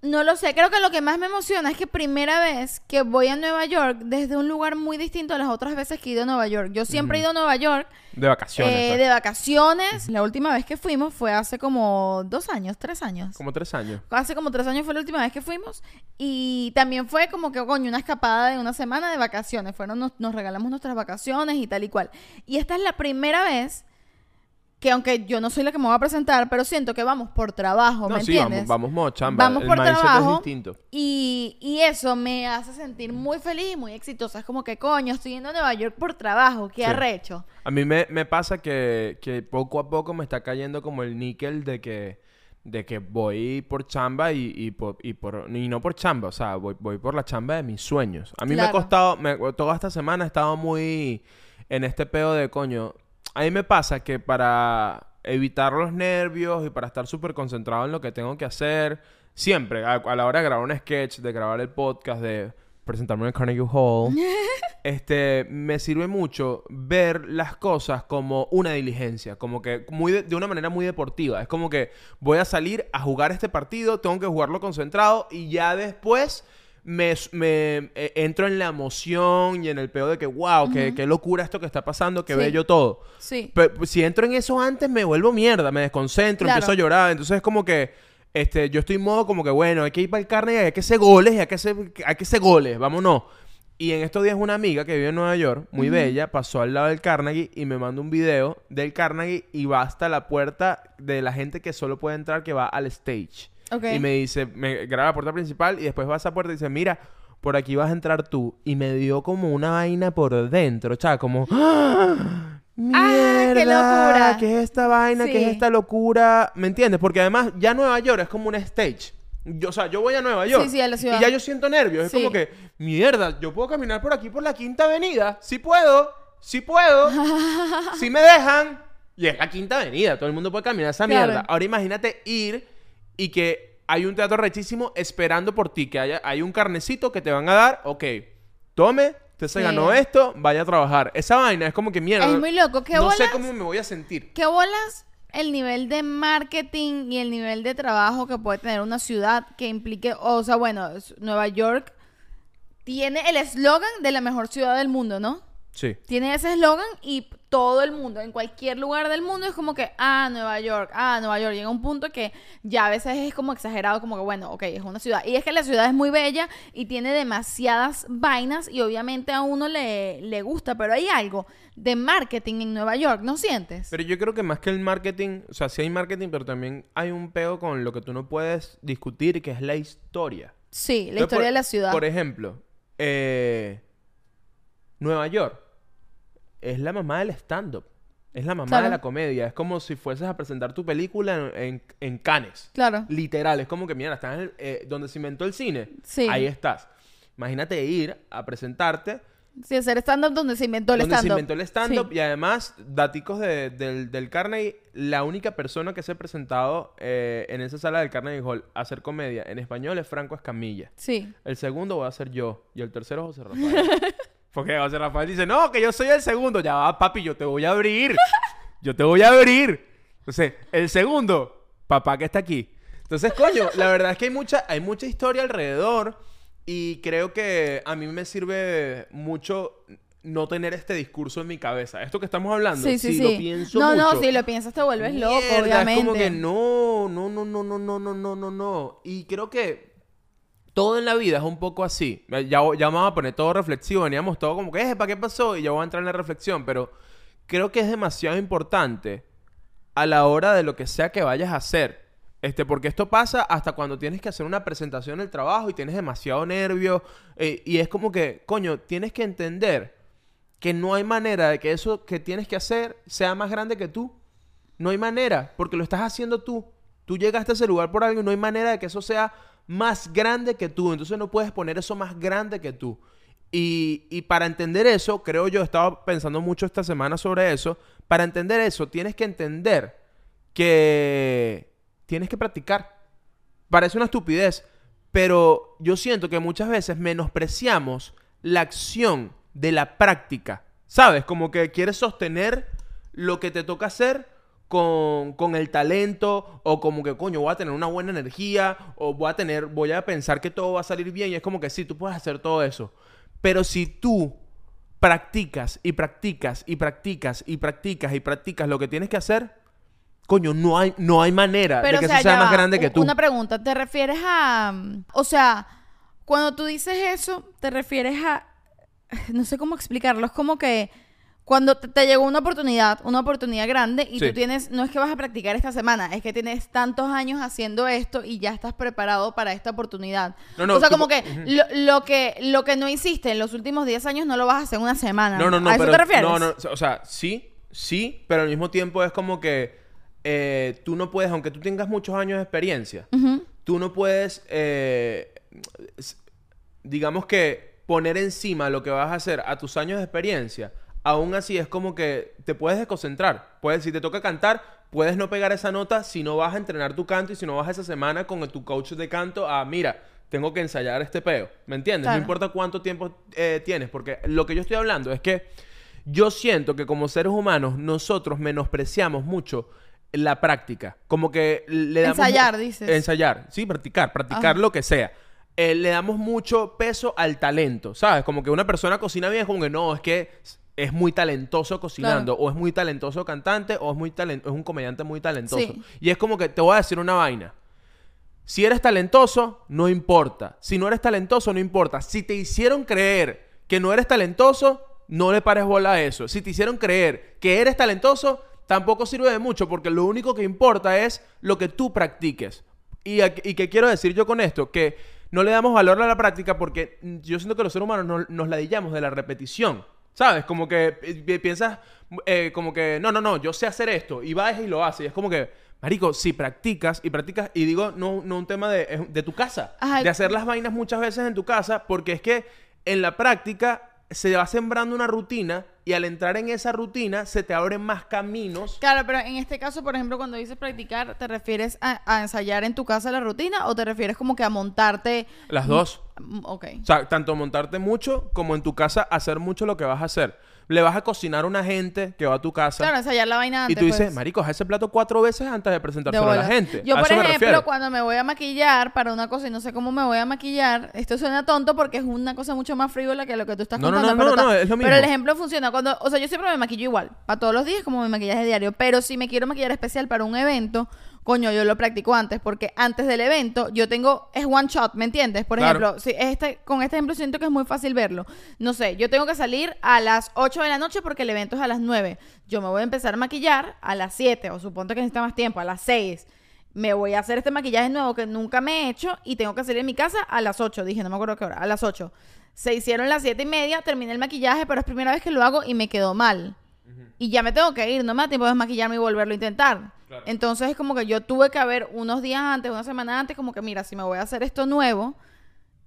no lo sé. Creo que lo que más me emociona es que primera vez que voy a Nueva York desde un lugar muy distinto a las otras veces que he ido a Nueva York. Yo siempre he ido a Nueva York De vacaciones. eh, pues. de vacaciones. La última vez que fuimos fue hace como dos años, tres años. Como tres años. Hace como tres años fue la última vez que fuimos. Y también fue como que, coño, una escapada de una semana de vacaciones. Fueron, nos, nos regalamos nuestras vacaciones y tal y cual. Y esta es la primera vez que, aunque yo no soy la que me voy a presentar, pero siento que vamos por trabajo, No, ¿me sí, entiendes? vamos, vamos chamba. Vamos El por trabajo. es distinto. Y, y eso me hace sentir muy feliz y muy exitosa. Es como que, coño, estoy yendo a Nueva York por trabajo. Qué Sí. arrecho. A mí me, me pasa que, que poco a poco me está cayendo como el níquel de que, de que voy por chamba y, y, por, y, por- y no por chamba, o sea, voy, voy por la chamba de mis sueños. A mí me ha costado, me- toda esta semana he estado muy en este pedo de coño. A mí me pasa que para evitar los nervios y para estar súper concentrado en lo que tengo que hacer, siempre, a, a la hora de grabar un sketch, de grabar el podcast, de presentarme en el Carnegie Hall, <laughs> este, me sirve mucho ver las cosas como una diligencia, como que muy de, de una manera muy deportiva. Es como que voy a salir a jugar este partido, tengo que jugarlo concentrado y ya después me, me, eh, entro en la emoción y en el peor de que, wow, qué, qué locura esto que está pasando, qué Sí. bello todo. Sí. Pero si entro en eso antes, me vuelvo mierda, me desconcentro, Claro. empiezo a llorar. Entonces es como que este, yo estoy en modo como que, bueno, hay que ir para el carne y hay que hacer goles, y hay que hacer, hay que hacer goles, vámonos. Y en estos días una amiga que vive en Nueva York, muy bella, pasó al lado del Carnegie y me mandó un video del Carnegie y va hasta la puerta de la gente que solo puede entrar, que va al stage. Ok. Y me dice, me graba la puerta principal y después va a esa puerta y dice, mira, por aquí vas a entrar tú. Y me dio como una vaina por dentro, chava, como... ¡Ah! ¡Mierda! qué locura! ¿Qué es esta vaina? ¿Qué es esta locura? ¿Me entiendes? Porque además ya Nueva York es como un stage. Yo, o sea, yo voy a Nueva York. Sí, sí, a la ciudad. Y ya yo siento nervios. Es como que, mierda, yo puedo caminar por aquí por la Quinta Avenida. Sí puedo. Sí puedo. <laughs> sí me dejan. Y es la Quinta Avenida. Todo el mundo puede caminar esa Claro. mierda. Ahora imagínate ir y que hay un teatro rechísimo esperando por ti. Que haya, hay un carnecito que te van a dar. Ok, tome. Usted se Sí. ganó esto. Vaya a trabajar. Esa vaina es como que mierda. Es muy loco. ¿Qué No sé bolas? cómo me voy a sentir. ¿Qué bolas el nivel de marketing y el nivel de trabajo que puede tener una ciudad que implique, o sea, bueno, Nueva York tiene el eslogan de la mejor ciudad del mundo, ¿no? Sí. Tiene ese eslogan y todo el mundo, en cualquier lugar del mundo es como que, ah, Nueva York, ah, Nueva York. Llega un punto que ya a veces es como exagerado, como que, bueno, ok, es una ciudad. Y es que la ciudad es muy bella y tiene demasiadas vainas y obviamente a uno le, le gusta, pero hay algo de marketing en Nueva York, ¿no sientes? Pero yo creo que más que el marketing, o sea, sí hay marketing, pero también hay un peo con lo que tú no puedes discutir, que es la historia. sí, la Entonces, historia por- de la ciudad. Por ejemplo, eh, Nueva York es la mamá del stand-up. Es la mamá Claro. de la comedia. Es como si fueses a presentar tu película en, en, en Cannes. Claro. Literal. Es como que, mira, estás en el- eh, donde se inventó el cine. Sí. Ahí estás. Imagínate ir a presentarte Sí, hacer stand-up donde se inventó el donde se stand-up. inventó el stand-up Sí. y además, daticos de- del, del Carnegie, la única persona que se ha presentado eh, en esa sala del Carnegie Hall a hacer comedia en español es Franco Escamilla. Sí. El segundo voy a ser yo y el tercero José Rafael. <laughs> Porque José Rafael dice, no, que yo soy el segundo. Ya va, papi, yo te voy a abrir. <laughs> Yo te voy a abrir. Entonces, el segundo, papá que está aquí. Entonces, coño, la verdad es que hay mucha, hay mucha historia alrededor y creo que a mí me sirve mucho no tener este discurso en mi cabeza. Esto que estamos hablando, Sí, sí, si sí. lo pienso no, mucho, no, si lo piensas te vuelves loco, obviamente. Es como que no, no, no, no, no, no, no, no, no, no. Y creo que todo en la vida es un poco así. Ya, ya vamos a poner todo reflexivo. Veníamos todo como que, ¿para qué pasó? Y ya voy a entrar en la reflexión. Pero creo que es demasiado importante a la hora de lo que sea que vayas a hacer. Este, porque esto pasa hasta cuando tienes que hacer una presentación del trabajo y tienes demasiado nervio. eh, y es como que, coño, tienes que entender que no hay manera de que eso que tienes que hacer sea más grande que tú. No hay manera, porque lo estás haciendo tú. Tú llegaste a ese lugar por algo y no hay manera de que eso sea más grande que tú. Entonces no puedes poner eso más grande que tú. Y, y para entender eso, creo yo, he estado pensando mucho esta semana sobre eso. Para entender eso, tienes que entender que tienes que practicar. Parece una estupidez, pero yo siento que muchas veces menospreciamos la acción de la práctica. ¿Sabes? Como que quieres sostener lo que te toca hacer con, con el talento o como que, coño, voy a tener una buena energía o voy a tener, voy a pensar que todo va a salir bien y es como que sí, tú puedes hacer todo eso. Pero si tú practicas y practicas y practicas y practicas y practicas lo que tienes que hacer, coño, no hay, no hay manera Pero, de que o sea, eso sea más grande que tú. Una pregunta, ¿te refieres a... O sea, cuando tú dices eso, te refieres a... <laughs> No sé cómo explicarlo, es como que cuando te, te llegó una oportunidad, una oportunidad grande y Sí. tú tienes, no es que vas a practicar esta semana, es que tienes tantos años haciendo esto y ya estás preparado para esta oportunidad. No, no, o sea, tú como po- que, lo, lo que lo que no hiciste en los últimos 10 años no lo vas a hacer en una semana. No, no, no, ¿A eso pero, te refieres? No, no, o sea, sí, sí, pero al mismo tiempo es como que eh, tú no puedes, aunque tú tengas muchos años de experiencia, Ujú. tú no puedes, eh, s- digamos que poner encima lo que vas a hacer a tus años de experiencia. Aún así es como que te puedes desconcentrar. Puedes, si te toca cantar, puedes no pegar esa nota si no vas a entrenar tu canto y si no vas esa semana con tu coach de canto a, mira, tengo que ensayar este peo. ¿Me entiendes? Claro. No importa cuánto tiempo eh, tienes, porque lo que yo estoy hablando es que yo siento que como seres humanos nosotros menospreciamos mucho la práctica. Como que le damos... Ensayar, dices. Ensayar, sí, practicar, practicar Ajá. lo que sea. Eh, le damos mucho peso al talento, ¿sabes? Como que una persona cocina bien es como que no, es que es muy talentoso cocinando, o es muy talentoso cantante, o es, muy talen- es un comediante muy talentoso. Sí. Y es como que te voy a decir una vaina. Si eres talentoso, no importa. Si no eres talentoso, no importa. Si te hicieron creer que no eres talentoso, no le pares bola a eso. Si te hicieron creer que eres talentoso, tampoco sirve de mucho porque lo único que importa es lo que tú practiques. ¿Y, y qué quiero decir yo con esto? Que no le damos valor a la práctica porque yo siento que los seres humanos no- nos ladillamos de la repetición. ¿Sabes? Como que pi- piensas, eh, como que, no, no, no, yo sé hacer esto. Y vas y lo haces. Y es como que, marico, si practicas y practicas, y digo, no, no un tema de, es de tu casa, Ajá. de hacer las vainas muchas veces en tu casa, porque es que en la práctica se va sembrando una rutina y al entrar en esa rutina se te abren más caminos. Claro, pero en este caso, por ejemplo, cuando dices practicar, ¿te refieres a, a ensayar en tu casa la rutina o te refieres como que a montarte? Las dos. Mm, Ok. O sea, tanto montarte mucho como en tu casa hacer mucho lo que vas a hacer. Le vas a cocinar a una gente que va a tu casa. Claro, ensayar la vaina y antes. tú dices, pues. marico, haz ese plato cuatro veces antes de De presentárselo a la gente. Yo, A por me ejemplo, cuando me voy a maquillar para una cosa y no sé cómo me voy a maquillar, esto suena tonto porque es una cosa mucho más frívola que lo que tú estás No, no, contando. no, pero no, no, es lo Pero mismo. el ejemplo funciona cuando, o sea, yo siempre me maquillo igual, para todos los días como mi maquillaje diario, pero si me quiero maquillar especial para un evento, coño, yo lo practico antes porque antes del evento yo tengo es one shot, ¿me entiendes? Por Claro. ejemplo, si este con este ejemplo siento que es muy fácil verlo. No sé, yo tengo que salir a las 8 de la noche porque el evento es a las 9. Yo me voy a empezar a maquillar a las 7 o suponte que necesita más tiempo, a las 6 me voy a hacer este maquillaje nuevo que nunca me he hecho y tengo que salir de mi casa a las 8. Dije, no me acuerdo qué hora, a las 8. Se hicieron las 7 y media, terminé el maquillaje, pero es primera vez que lo hago y me quedó mal. Y ya me tengo que ir, no me da tiempo de maquillarme y volverlo a intentar. Claro. Entonces es como que yo tuve que ver unos días antes, una semana antes, como que mira, si me voy a hacer esto nuevo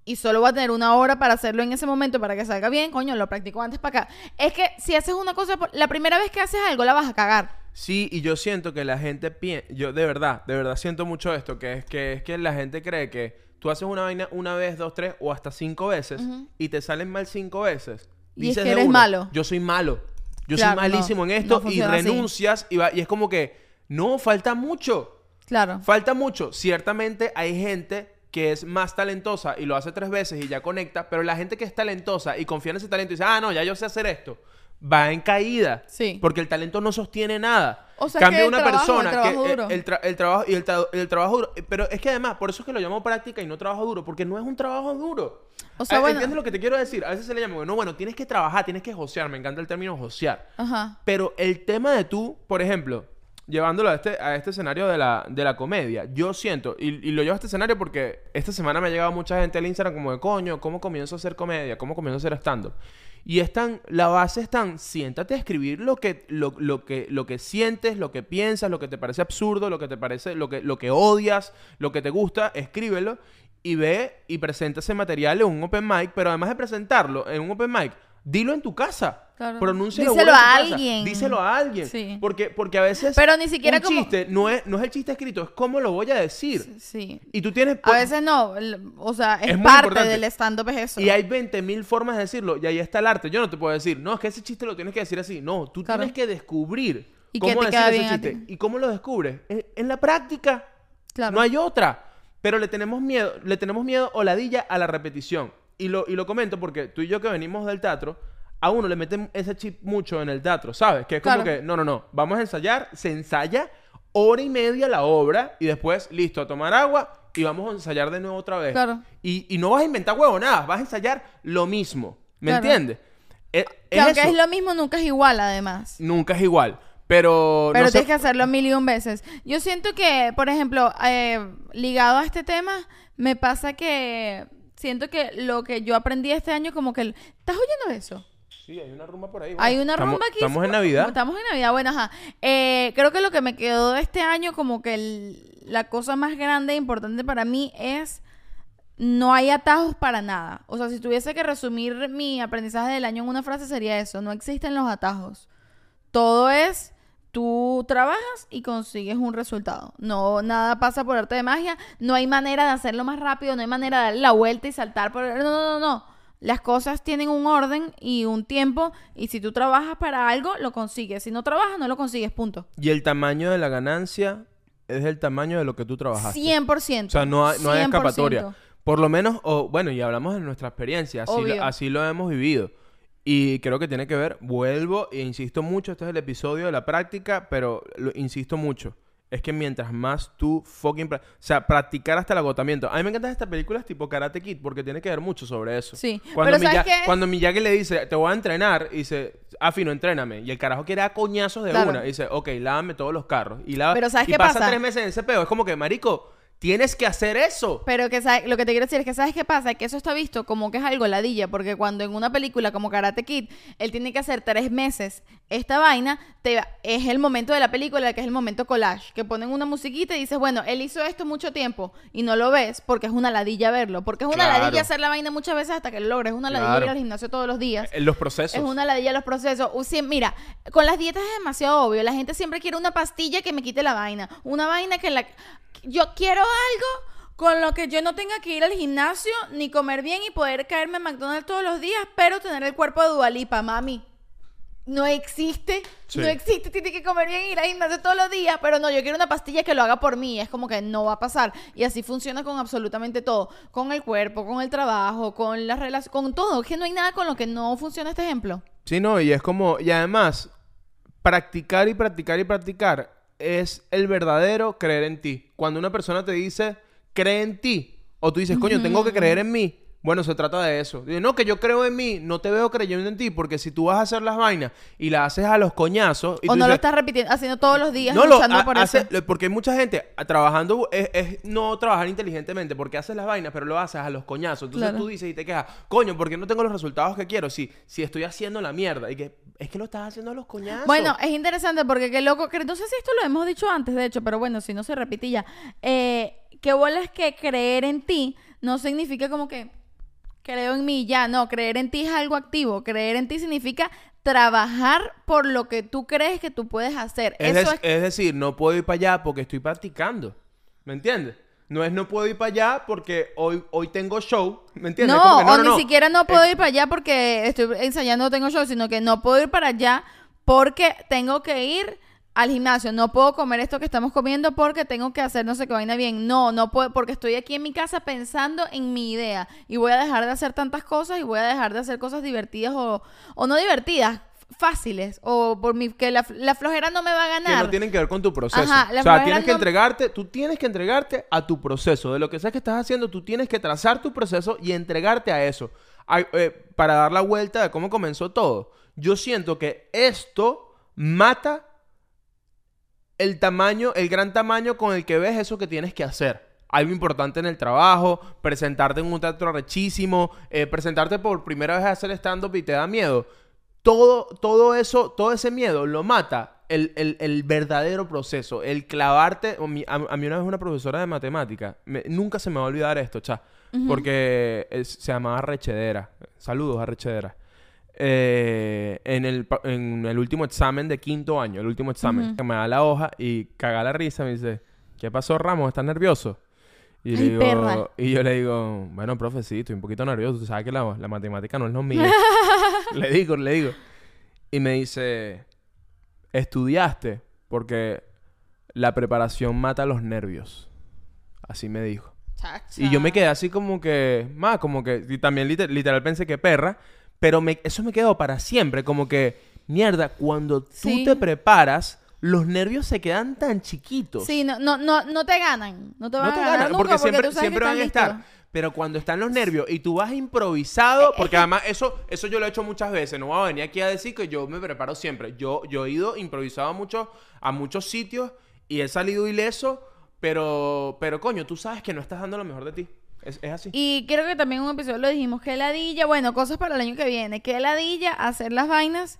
y solo voy a tener una hora para hacerlo en ese momento para que salga bien, coño, lo practico antes para acá. Es que si haces una cosa, por- la primera vez que haces algo la vas a cagar. Sí, y yo siento que la gente piensa, yo de verdad, de verdad siento mucho esto, que es que es que la gente cree que tú haces una vaina una vez, dos, tres o hasta cinco veces y te salen mal cinco veces. Y es Dices que de eres uno, malo. Yo soy malo. Yo Claro, soy malísimo no, en esto no y renuncias y, va, y es como que no, falta mucho. Claro. Falta mucho. Ciertamente hay gente que es más talentosa y lo hace tres veces y ya conecta, pero la gente que es talentosa y confía en ese talento y dice, ah, no, ya yo sé hacer esto, va en caída. Sí. Porque el talento no sostiene nada. O sea, Cambia que una trabajo, persona el trabajo que duro. El, el tra- el trabajo y el, tra- el trabajo duro. Pero es que además, por eso es que lo llamo práctica y no trabajo duro, porque no es un trabajo duro. O sea, Ah, bueno- ¿Entiendes lo que te quiero decir? A veces se le llama, no, bueno, tienes que trabajar, tienes que josear. Me encanta el término josear. Ajá. Pero el tema de tú, por ejemplo, llevándolo a este, a este escenario de la, de la comedia, yo siento, y, y lo llevo a este escenario porque esta semana me ha llegado mucha gente al Instagram como de coño, ¿cómo comienzo a hacer comedia? ¿Cómo comienzo a hacer stand-up? Y es tan, la base es tan, siéntate a escribir lo que, lo, lo que, lo que sientes, lo que piensas, lo que te parece absurdo, lo que te parece, lo que, lo que odias, lo que te gusta, escríbelo y ve y presenta ese material en un open mic, pero además de presentarlo en un open mic, dilo en tu casa. Claro. Pronúncialo Díselo bueno en tu a casa. alguien. Díselo a alguien. Sí. Porque, porque a veces. Pero ni siquiera un como- chiste no es, no es el chiste escrito, es cómo lo voy a decir. Sí. Y tú tienes. A veces no, o sea, es, parte del stand-up es eso. Y hay 20.000 formas de decirlo. Y ahí está el arte. Yo no te puedo decir, no, es que ese chiste lo tienes que decir así. No, tú Claro. tienes que descubrir Y cómo decir ese chiste. ¿Y cómo lo descubres? En, en la práctica. Claro. No hay otra. Pero le tenemos miedo, le tenemos miedo o ladilla a la repetición. Y lo, y lo comento porque tú y yo que venimos del teatro, a uno le meten ese chip mucho en el teatro, ¿sabes? Que es como Claro. que, no, no, no, vamos a ensayar, se ensaya hora y media la obra y después, listo, a tomar agua y vamos a ensayar de nuevo otra vez. Claro. Y, y no vas a inventar huevonadas, vas a ensayar lo mismo. ¿Me Claro. entiendes? E- Que es aunque eso. es lo mismo, nunca es igual, además. Nunca es igual. Pero, Pero no tienes que hacerlo mil y un veces. Yo siento que, por ejemplo, eh, ligado a este tema, me pasa que siento que lo que yo aprendí este año, como que... el- ¿Estás oyendo eso? Sí, hay una rumba por ahí. Hay una Estamos- rumba aquí. Estamos en Navidad. Estamos en Navidad, bueno, ajá. Eh, creo que lo que me quedó de este año, como que el- la cosa más grande e importante para mí es no hay atajos para nada. O sea, si tuviese que resumir mi aprendizaje del año en una frase sería eso, no existen los atajos. Todo es tú trabajas y consigues un resultado. No nada pasa por arte de magia, no hay manera de hacerlo más rápido, no hay manera de darle la vuelta y saltar por no, no, no, no. Las cosas tienen un orden y un tiempo y si tú trabajas para algo lo consigues. Si no trabajas no lo consigues, punto. Y el tamaño de la ganancia es el tamaño de lo que tú trabajaste. 100%. O sea, no hay, no hay 100%. escapatoria. Por lo menos, o bueno, y hablamos de nuestra experiencia, así Obvio. lo, así lo hemos vivido. Y creo que tiene que ver, vuelvo e insisto mucho, este es el episodio de la práctica, pero lo insisto mucho. Es que mientras más tú fucking... O sea, practicar hasta el agotamiento. A mí me encantan estas películas tipo Karate Kid porque tiene que ver mucho sobre eso. Sí, Cuando, pero ¿sabes Miya- qué? cuando Miyagi le dice, te voy a entrenar, y dice, Afi, no entréname. Y el carajo quiere dar coñazos de Claro. una. Y dice, ok, lávame todos los carros. Y, lava- Pero ¿sabes y qué pasa pasa? tres meses en ese peo. Es como que, marico, tienes que hacer eso. Pero que sabe- lo que te quiero decir es que sabes qué pasa, que eso está visto como que es algo ladilla, porque cuando en una película como Karate Kid, él tiene que hacer tres meses esta vaina, te, es el momento de la película que es el momento collage, que ponen una musiquita y dices, bueno, él hizo esto mucho tiempo y no lo ves porque es una ladilla verlo, porque es una Claro. ladilla hacer la vaina muchas veces hasta que lo logres, es una ladilla Claro. ir al gimnasio todos los días. En los procesos. Es una ladilla los procesos. Siem- mira, con las dietas es demasiado obvio. La gente siempre quiere una pastilla que me quite la vaina. Una vaina que la... Yo quiero algo con lo que yo no tenga que ir al gimnasio ni comer bien y poder caerme en McDonald's todos los días, pero tener el cuerpo de Dualipa, mami. No existe, Sí. no existe, tiene que comer bien y ir al gimnasio todos los días, pero no, yo quiero una pastilla que lo haga por mí, es como que no va a pasar. Y así funciona con absolutamente todo, con el cuerpo, con el trabajo, con las relaciones, con todo, es que no hay nada con lo que no funciona este ejemplo. Sí, no, y es como, y además, practicar y practicar y practicar es el verdadero creer en ti. Cuando una persona te dice, cree en ti, o tú dices, coño, tengo que creer en mí. Bueno, se trata de eso. Dice, no, que yo creo en mí, no te veo creyendo en ti, porque si tú vas a hacer las vainas y las haces a los coñazos. Y o tú no lo estás repitiendo, haciendo todos los días, no lo luchando ha- por hace- eso. lo- porque hay mucha gente a- trabajando es, es no trabajar inteligentemente porque haces las vainas pero lo haces a los coñazos entonces Claro. tú dices y te quejas coño porque no tengo los resultados que quiero si si estoy haciendo la mierda y que es que lo estás haciendo a los coñazos Bueno, es interesante porque qué loco, que no sé si esto lo hemos dicho antes, de hecho, pero bueno, si no se repite ya. Eh, qué bolas que creer en ti no significa como que creo en mí ya, no, creer en ti es algo activo, creer en ti significa trabajar por lo que tú crees que tú puedes hacer. es, Eso es es decir no puedo ir para allá porque estoy practicando ¿me entiendes? no es no puedo ir para allá porque hoy hoy tengo show ¿me entiendes? No, o no, ni no. siquiera no puedo Eh, ir para allá porque estoy ensayando, tengo show, sino que no puedo ir para allá porque tengo que ir al gimnasio. No puedo comer esto que estamos comiendo porque tengo que hacer no sé qué vaina bien. No, no puedo porque estoy aquí en mi casa pensando en mi idea y voy a dejar de hacer tantas cosas y voy a dejar de hacer cosas divertidas o, o no divertidas, fáciles o por mi que la, la flojera no me va a que ganar. no tienen que ver con tu proceso. Ajá, la o sea, tienes que no- entregarte, tú tienes que entregarte a tu proceso. De lo que sea que estás haciendo, tú tienes que trazar tu proceso y entregarte a eso. Eh, para dar la vuelta de cómo comenzó todo. Yo siento que esto mata el tamaño, el gran tamaño con el que ves eso que tienes que hacer. Algo importante en el trabajo, presentarte en un teatro rechísimo, eh, presentarte por primera vez a hacer stand-up y te da miedo. Todo, todo eso, todo ese miedo lo mata el, el- el verdadero proceso, el clavarte. A, a mí una vez una profesora de matemática, me- nunca se me va a olvidar esto, cha, porque es- se llamaba Rechedera. Saludos a Rechedera. Eh, en, el, en el último examen de quinto año, el último examen, que me da la hoja y caga la risa, me dice, ¿qué pasó Ramos? ¿Estás nervioso? Y, le Ay, digo, perra. y yo le digo, bueno, profe, sí, estoy un poquito nervioso, tú sabes que la, la matemática no es lo <laughs> mío. le digo, le digo. Y me dice, estudiaste porque la preparación mata los nervios. Así me dijo. Chacha. Y yo me quedé así como que, más como que, y también liter- literal pensé que perra, pero me, eso me quedó para siempre, como que, mierda, cuando tú Sí. te preparas, los nervios se quedan tan chiquitos. Sí, no, no, no, no te ganan. No te van no te a ganar ganan, nunca porque siempre, tú sabes siempre van a estar. listo. Pero cuando están los nervios y tú vas improvisado, porque además eso, eso yo lo he hecho muchas veces, no voy a venir aquí a decir que yo me preparo siempre. Yo, yo he ido improvisado a muchos, a muchos sitios y he salido ileso, pero, pero coño, tú sabes que no estás dando lo mejor de ti. Es, es así. Y creo que también en un episodio lo dijimos, que ladilla, bueno, cosas para el año que viene, que ladilla hacer las vainas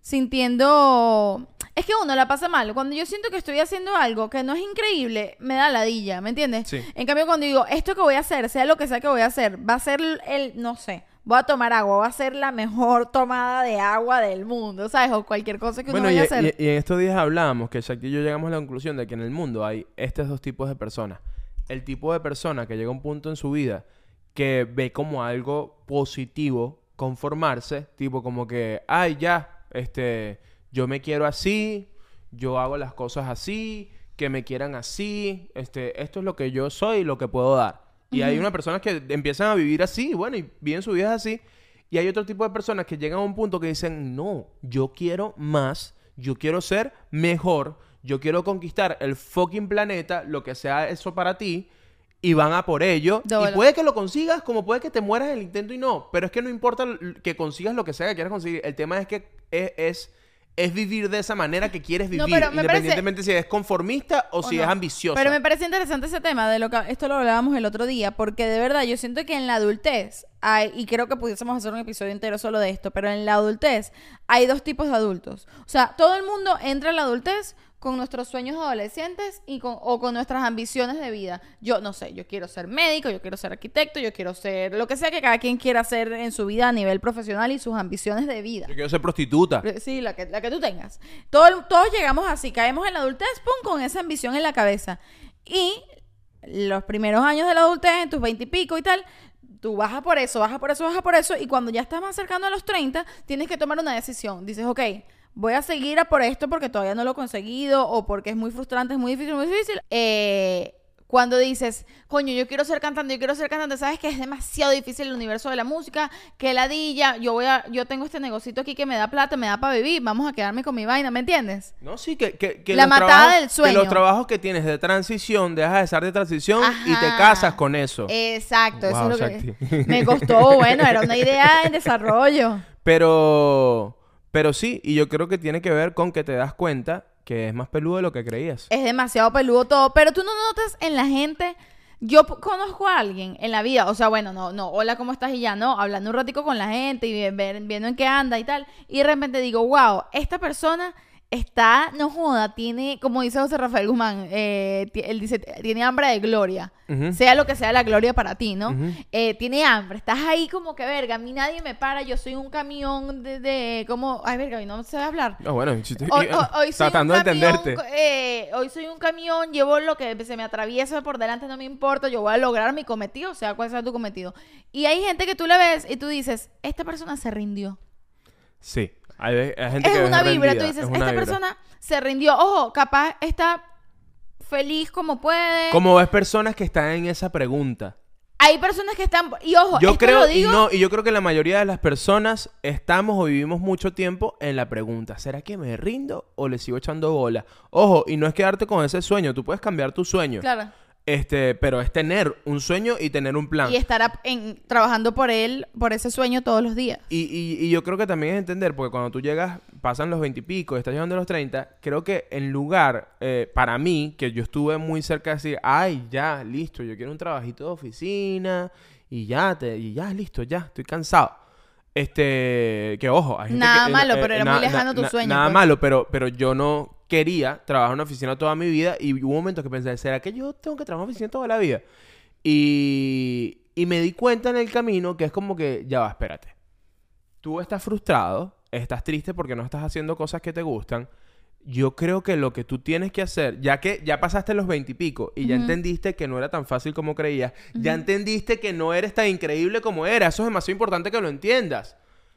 sintiendo... Es que uno la pasa mal. Cuando yo siento que estoy haciendo algo que no es increíble, me da ladilla, ¿me entiendes? Sí. En cambio, cuando digo, esto que voy a hacer, sea lo que sea que voy a hacer, va a ser el, no sé, voy a tomar agua, va a ser la mejor tomada de agua del mundo, ¿sabes? O cualquier cosa que uno Bueno, y, vaya a hacer. y- y en estos días hablábamos que Shakti y yo llegamos a la conclusión de que en el mundo hay estos dos tipos de personas. El tipo de persona que llega a un punto en su vida que ve como algo positivo conformarse, tipo como que, ay, ya, este, yo me quiero así, yo hago las cosas así, que me quieran así, este, esto es lo que yo soy y lo que puedo dar. Y hay unas personas que empiezan a vivir así, bueno, y viven su vida así. Y hay otro tipo de personas que llegan a un punto que dicen, no, yo quiero más, yo quiero ser mejor, yo quiero conquistar el fucking planeta, lo que sea eso para ti, y van a por ello. Doble. Y puede que lo consigas, como puede que te mueras en el intento y no, pero es que no importa que consigas lo que sea que quieras conseguir, el tema es que es... es es vivir de esa manera que quieres vivir, parece- independientemente si es conformista o, o si no. es ambiciosa. Pero me parece interesante ese tema de lo que esto lo hablábamos el otro día, porque de verdad yo siento que en la adultez hay, y creo que pudiésemos hacer un episodio entero solo de esto, pero en la adultez hay dos tipos de adultos. O sea, todo el mundo entra en la adultez con nuestros sueños adolescentes y con, o con nuestras ambiciones de vida. Yo no sé, yo quiero ser médico, yo quiero ser arquitecto, yo quiero ser lo que sea que cada quien quiera hacer en su vida a nivel profesional y sus ambiciones de vida. Yo quiero ser prostituta. Sí, la que, la que tú tengas. Todo todos llegamos así, caemos en la adultez, pum, con esa ambición en la cabeza. Y los primeros años de la adultez, en tus veintipico y, tal, tú bajas por eso, bajas por eso, bajas por eso, y cuando ya estás más acercando a los 30, tienes que tomar una decisión. Dices, ok, voy a seguir a por esto porque todavía no lo he conseguido, o porque es muy frustrante, es muy difícil, muy difícil. Eh, cuando dices, coño, yo quiero ser cantante, yo quiero ser cantante, sabes que es demasiado difícil el universo de la música, que ladilla, yo voy a, yo tengo este negocito aquí que me da plata, me da para vivir, vamos a quedarme con mi vaina, ¿me entiendes? No, sí, que, que, que La los matada trabajos- del sueño. Que los trabajos que tienes de transición, dejas de estar de transición y te casas con eso. Exacto, eso es lo que me costó, bueno, era una idea en desarrollo. Pero, pero sí, y yo creo que tiene que ver con que te das cuenta que es más peludo de lo que creías. Es demasiado peludo todo, pero tú no notas en la gente. Yo conozco a alguien en la vida, o sea, bueno, no, no, hola, ¿cómo estás? Y ya, no, hablando un ratico con la gente y viendo en qué anda y tal. Y de repente digo, wow, esta persona está, no joda, tiene, como dice José Rafael Guzmán, eh, él dice, tiene hambre de gloria. Sea lo que sea la gloria para ti, ¿no? Eh, tiene hambre, estás ahí como que, verga, a mí nadie me para, yo soy un camión de, de como, ay, verga, y no sé hablar. No, bueno, si estoy Hoy, hoy- hoy <laughs> soy tratando un de camión, entenderte. eh, hoy soy un camión, llevo lo que se me atraviesa por delante, no me importa, yo voy a lograr mi cometido, sea cual sea tu cometido. Y hay gente que tú la ves y tú dices, esta persona se rindió. Sí, hay, hay gente Es que una vibra, rendida, tú dices, es esta vibra. persona se rindió. Ojo, capaz está feliz como puede. Como ves personas que están en esa pregunta. Hay personas que están, y ojo, Yo esto creo, lo y, no, y yo creo que la mayoría de las personas estamos o vivimos mucho tiempo en la pregunta, ¿será que me rindo o le sigo echando bola? Ojo, y no es quedarte con ese sueño, tú puedes cambiar tu sueño. claro, Este, pero es tener un sueño y tener un plan. y estar en- trabajando por él, por ese sueño todos los días. Y, y- y yo creo que también es entender, porque cuando tú llegas, pasan los 20 y pico, estás llegando a los 30, creo que en lugar, eh, para mí, que yo estuve muy cerca de decir, ay, ya, listo, yo quiero un trabajito de oficina, y ya, te, y ya, listo, ya, estoy cansado. Este, que ojo, hay gente Nada que- malo, pero era muy lejano tu sueño, Nada pues. malo, pero, pero yo no quería trabajar en una oficina toda mi vida y hubo momentos que pensé, ¿será que yo tengo que trabajar en una oficina toda la vida? Y, y me di cuenta en el camino que es como que, ya va, espérate. Tú estás frustrado, estás triste porque no estás haciendo cosas que te gustan. Yo creo que lo que tú tienes que hacer, ya que ya pasaste los veintipico y, ya entendiste que no era tan fácil como creías, ya entendiste que no eres tan increíble como eras. Eso es demasiado importante que lo entiendas.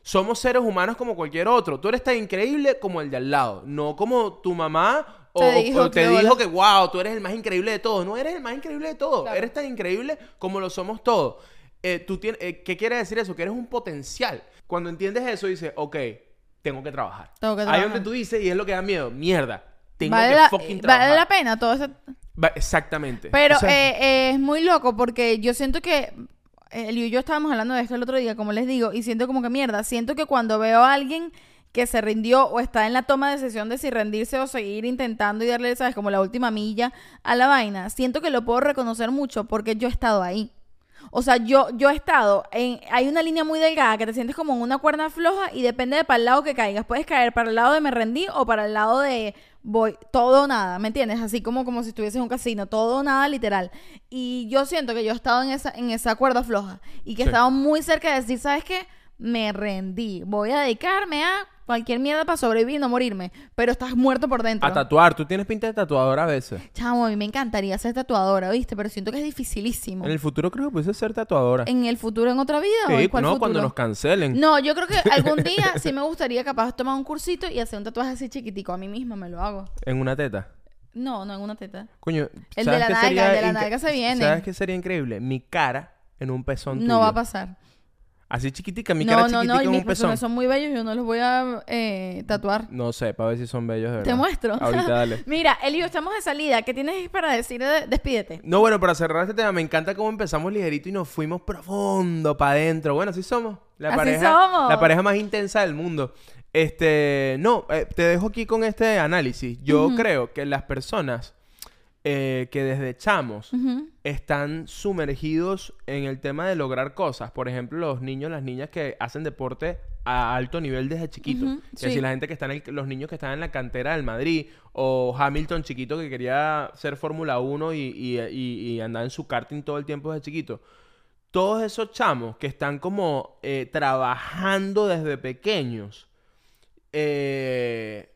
Somos seres humanos como cualquier otro. Tú eres tan increíble como el de al lado. No como tu mamá o Te dijo o te que dijo hola. que, wow, tú eres el más increíble de todos. No eres el más increíble de todos. Claro. Eres tan increíble como lo somos todos. Eh, tú tienes, eh, ¿Qué quiere decir eso? Que eres un potencial. Cuando entiendes eso, dices, ok, tengo que trabajar. Tengo que Ahí trabajar. donde tú dices, y es lo que da miedo, mierda. Tengo vale, que la, fucking eh, trabajar. vale la pena todo eso. Exactamente. Pero O sea, eh, eh, es muy loco porque yo siento que y yo estábamos hablando de esto el otro día, como les digo, y siento como que mierda. Siento que cuando veo a alguien que se rindió o está en la toma de decisión de si rendirse o seguir intentando y darle, ¿sabes? Como la última milla a la vaina, siento que lo puedo reconocer mucho porque yo he estado ahí. O sea, yo, yo he estado en. Hay una línea muy delgada que te sientes como en una cuerda floja y depende de para el lado que caigas. Puedes caer para el lado de me rendí o para el lado de voy todo o nada, ¿me entiendes? Así como, como si estuviese en un casino, todo o nada, literal. Y yo siento que yo he estado en esa, en esa cuerda floja y que he Sí. estado muy cerca de decir, ¿sabes qué? Me rendí. Voy a dedicarme a cualquier mierda para sobrevivir y no morirme. Pero estás muerto por dentro. a tatuar. Tú tienes pinta de tatuador a veces. Chamo, a mí me encantaría ser tatuadora, ¿viste? Pero siento que es dificilísimo. En el futuro creo que puedes ser tatuadora. ¿En el futuro, en otra vida o Sí, en cuál no, futuro? cuando nos cancelen. No, yo creo que algún <laughs> día sí me gustaría capaz tomar un cursito y hacer un tatuaje así chiquitico. A mí misma me lo hago. En una teta. No, no en una teta. Coño, El ¿sabes de la nalga, el de la nalga se viene. ¿Sabes qué sería increíble? Mi cara en un pezón No tuyo. va a pasar. Así chiquitica, mi no, cara no, chiquitica no, mis un pezón. son muy bellos yo no los voy a eh, tatuar. No sé, para ver si son bellos de verdad. Te muestro. Ahorita dale. <laughs> Mira, Elio, estamos de salida. ¿Qué tienes para decir? de- Despídete. No, bueno, para cerrar este tema, me encanta cómo empezamos ligerito y nos fuimos profundo para adentro. Bueno, así somos. La Así pareja, somos. La pareja más intensa del mundo. Este, no, eh, te dejo aquí con este análisis. Yo creo que las personas eh, que desde chamos. Están sumergidos en el tema de lograr cosas. Por ejemplo, los niños, las niñas que hacen deporte a alto nivel desde chiquito. Que sí. si la gente que está en el- los niños que están en la cantera del Madrid o Hamilton chiquito que quería ser Fórmula 1 y, y, y- y andar en su karting todo el tiempo desde chiquito. Todos esos chamos que están como eh, trabajando desde pequeños eh,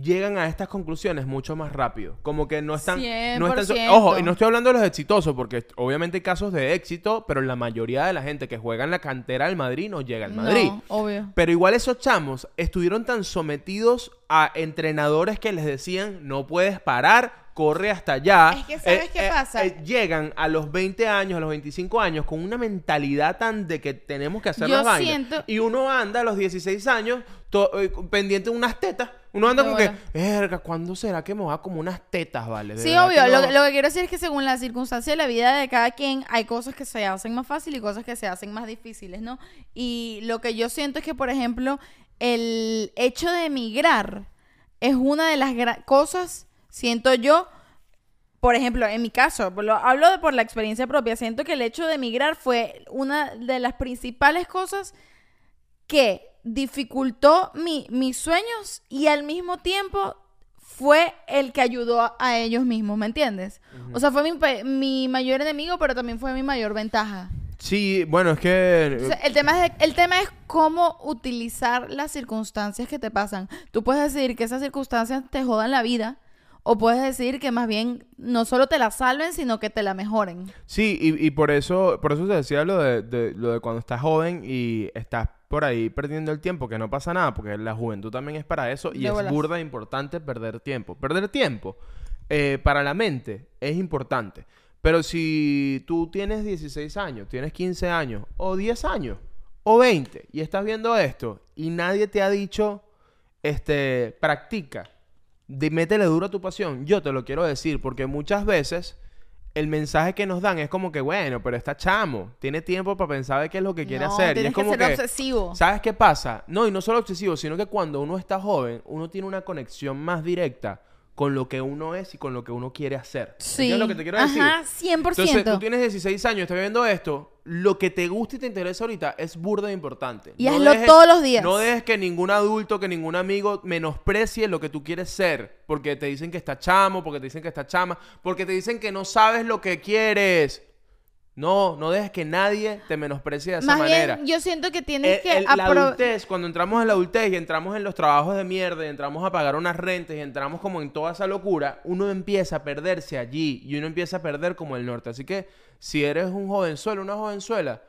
llegan a estas conclusiones mucho más rápido. Como que no están... No están so- 100%. ojo, y no estoy hablando de los exitosos, porque obviamente hay casos de éxito, pero la mayoría de la gente que juega en la cantera del Madrid no llega al Madrid. No, obvio. Pero igual esos chamos estuvieron tan sometidos a entrenadores que les decían, no puedes parar, corre hasta allá. Es que, ¿sabes qué pasa? llegan a los 20 años, a los 25 años, con una mentalidad tan de que tenemos que hacer Yo las siento- Y uno anda a los 16 años to- eh, pendiente de unas tetas. Uno anda como que, verga, ¿cuándo será que me va como unas tetas, vale? Sí, obvio. que Lo, no". que- lo que quiero decir es que según la circunstancia de la vida de cada quien, hay cosas que se hacen más fácil y cosas que se hacen más difíciles, ¿no? Y lo que yo siento es que, por ejemplo, el hecho de emigrar es una de las cosas, siento yo, por ejemplo, en mi caso, lo, hablo de por la experiencia propia, siento que el hecho de emigrar fue una de las principales cosas que dificultó mi- mis sueños y al mismo tiempo fue el que ayudó a, a ellos mismos, ¿me entiendes? O sea, fue mi, mi mayor enemigo, pero también fue mi mayor ventaja. Sí, bueno, es que... O sea, el, tema es el tema es cómo utilizar las circunstancias que te pasan. Tú puedes decidir que esas circunstancias te jodan la vida o puedes decidir que más bien no solo te la salven, sino que te la mejoren. Sí, y, y por eso, por eso te decía lo de, de- lo de cuando estás joven y estás por ahí perdiendo el tiempo, que no pasa nada, porque la juventud también es para eso y De es bolas. burda importante perder tiempo. Perder tiempo eh, para la mente es importante. Pero si tú tienes 16 años, tienes 15 años, o 10 años, o 20, y estás viendo esto, y nadie te ha dicho, este, practica, de, métele duro a tu pasión, yo te lo quiero decir, porque muchas veces el mensaje que nos dan es como que, bueno, pero está chamo, tiene tiempo para pensar de qué es lo que quiere No, hacer. Y tienes es como que que, ser obsesivo. ¿sabes qué pasa? No, y no solo obsesivo, sino que cuando uno está joven, uno tiene una conexión más directa con lo que uno es y con lo que uno quiere hacer. Sí. ¿Entiendes lo que te quiero decir? Ajá, 100%. Entonces, tú tienes 16 años, estás viendo esto, lo que te gusta y te interesa ahorita es burda de importante. Y hazlo todos los días. No dejes que ningún adulto, que ningún amigo menosprecie lo que tú quieres ser, porque te dicen que está chamo, porque te dicen que está chama, porque te dicen que no sabes lo que quieres. No, no dejes que nadie te menosprecie de esa Más manera. bien, yo siento que tienes El- que el- la adultez, cuando entramos en la adultez y entramos en los trabajos de mierda y entramos a pagar unas rentas y entramos como en toda esa locura, uno empieza a perderse allí y uno empieza a perder como el norte. Así que si eres un jovenzuelo, una jovenzuela,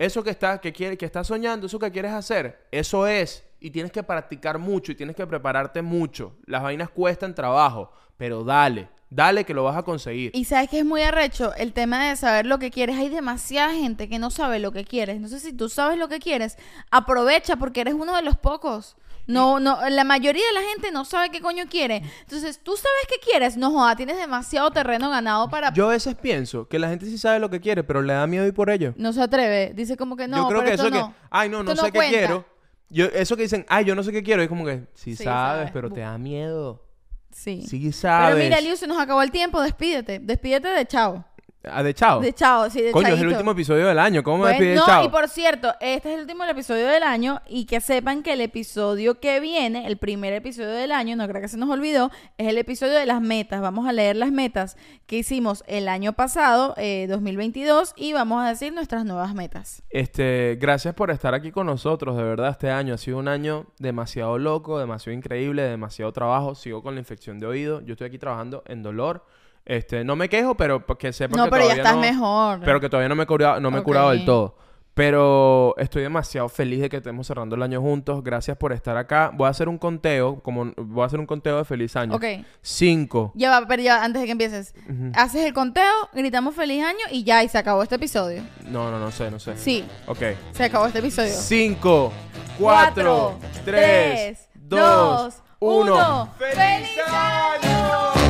Eso que estás que quiere, que estás soñando, eso que quieres hacer, eso es. Y tienes que practicar mucho y tienes que prepararte mucho. Las vainas cuestan trabajo, pero dale, dale que lo vas a conseguir. Y sabes que es muy arrecho el tema de saber lo que quieres. Hay demasiada gente que no sabe lo que quieres. Entonces, si tú sabes lo que quieres, aprovecha porque eres uno de los pocos. No, no, la mayoría de la gente no sabe qué coño quiere. Entonces, tú sabes qué quieres. No joda, tienes demasiado terreno ganado para. Yo a veces pienso que la gente sí sabe lo que quiere, pero le da miedo ir por ello. No se atreve. Dice como que no. yo creo pero que eso no. que, ay, no, no Esto sé qué cuenta. quiero. Yo, eso que dicen, ay, yo no sé qué quiero, es como que, sí, Sí, sabes, sabes. pero te da miedo. Sí. Sí sabes. Pero mira, Liu, se nos acabó el tiempo. Despídete. Despídete de chao. Ah, de chao. De chao, sí, de Coño, es el último episodio del año. ¿Cómo me Bueno, despides no, chao? y por cierto, este es el último episodio del año y que sepan que el episodio que viene, el primer episodio del año, no creo que se nos olvidó, es el episodio de las metas. Vamos a leer las metas que hicimos el año pasado, eh, 2022, y vamos a decir nuestras nuevas metas. Este, gracias por estar aquí con nosotros, de verdad, este año ha sido un año demasiado loco, demasiado increíble, demasiado trabajo. Sigo con la infección de oído. Yo estoy aquí trabajando en dolor. Este, no me quejo, pero que sepan No, que pero ya estás no- mejor. Pero que todavía no me he curado, no me he curado del todo. Pero estoy demasiado feliz de que estemos cerrando el año juntos. Gracias por estar acá. Voy a hacer un conteo, como voy a hacer un conteo de feliz año. Ok. Cinco. Ya va, pero ya antes de que empieces, haces el conteo, gritamos feliz año y ya, y se acabó este episodio. No, no, no sé, no sé. Sí, Ok. se acabó este episodio. Cinco, cuatro, Cuatro, tres, tres, dos, dos, uno. uno. ¡Feliz ¡Feliz año!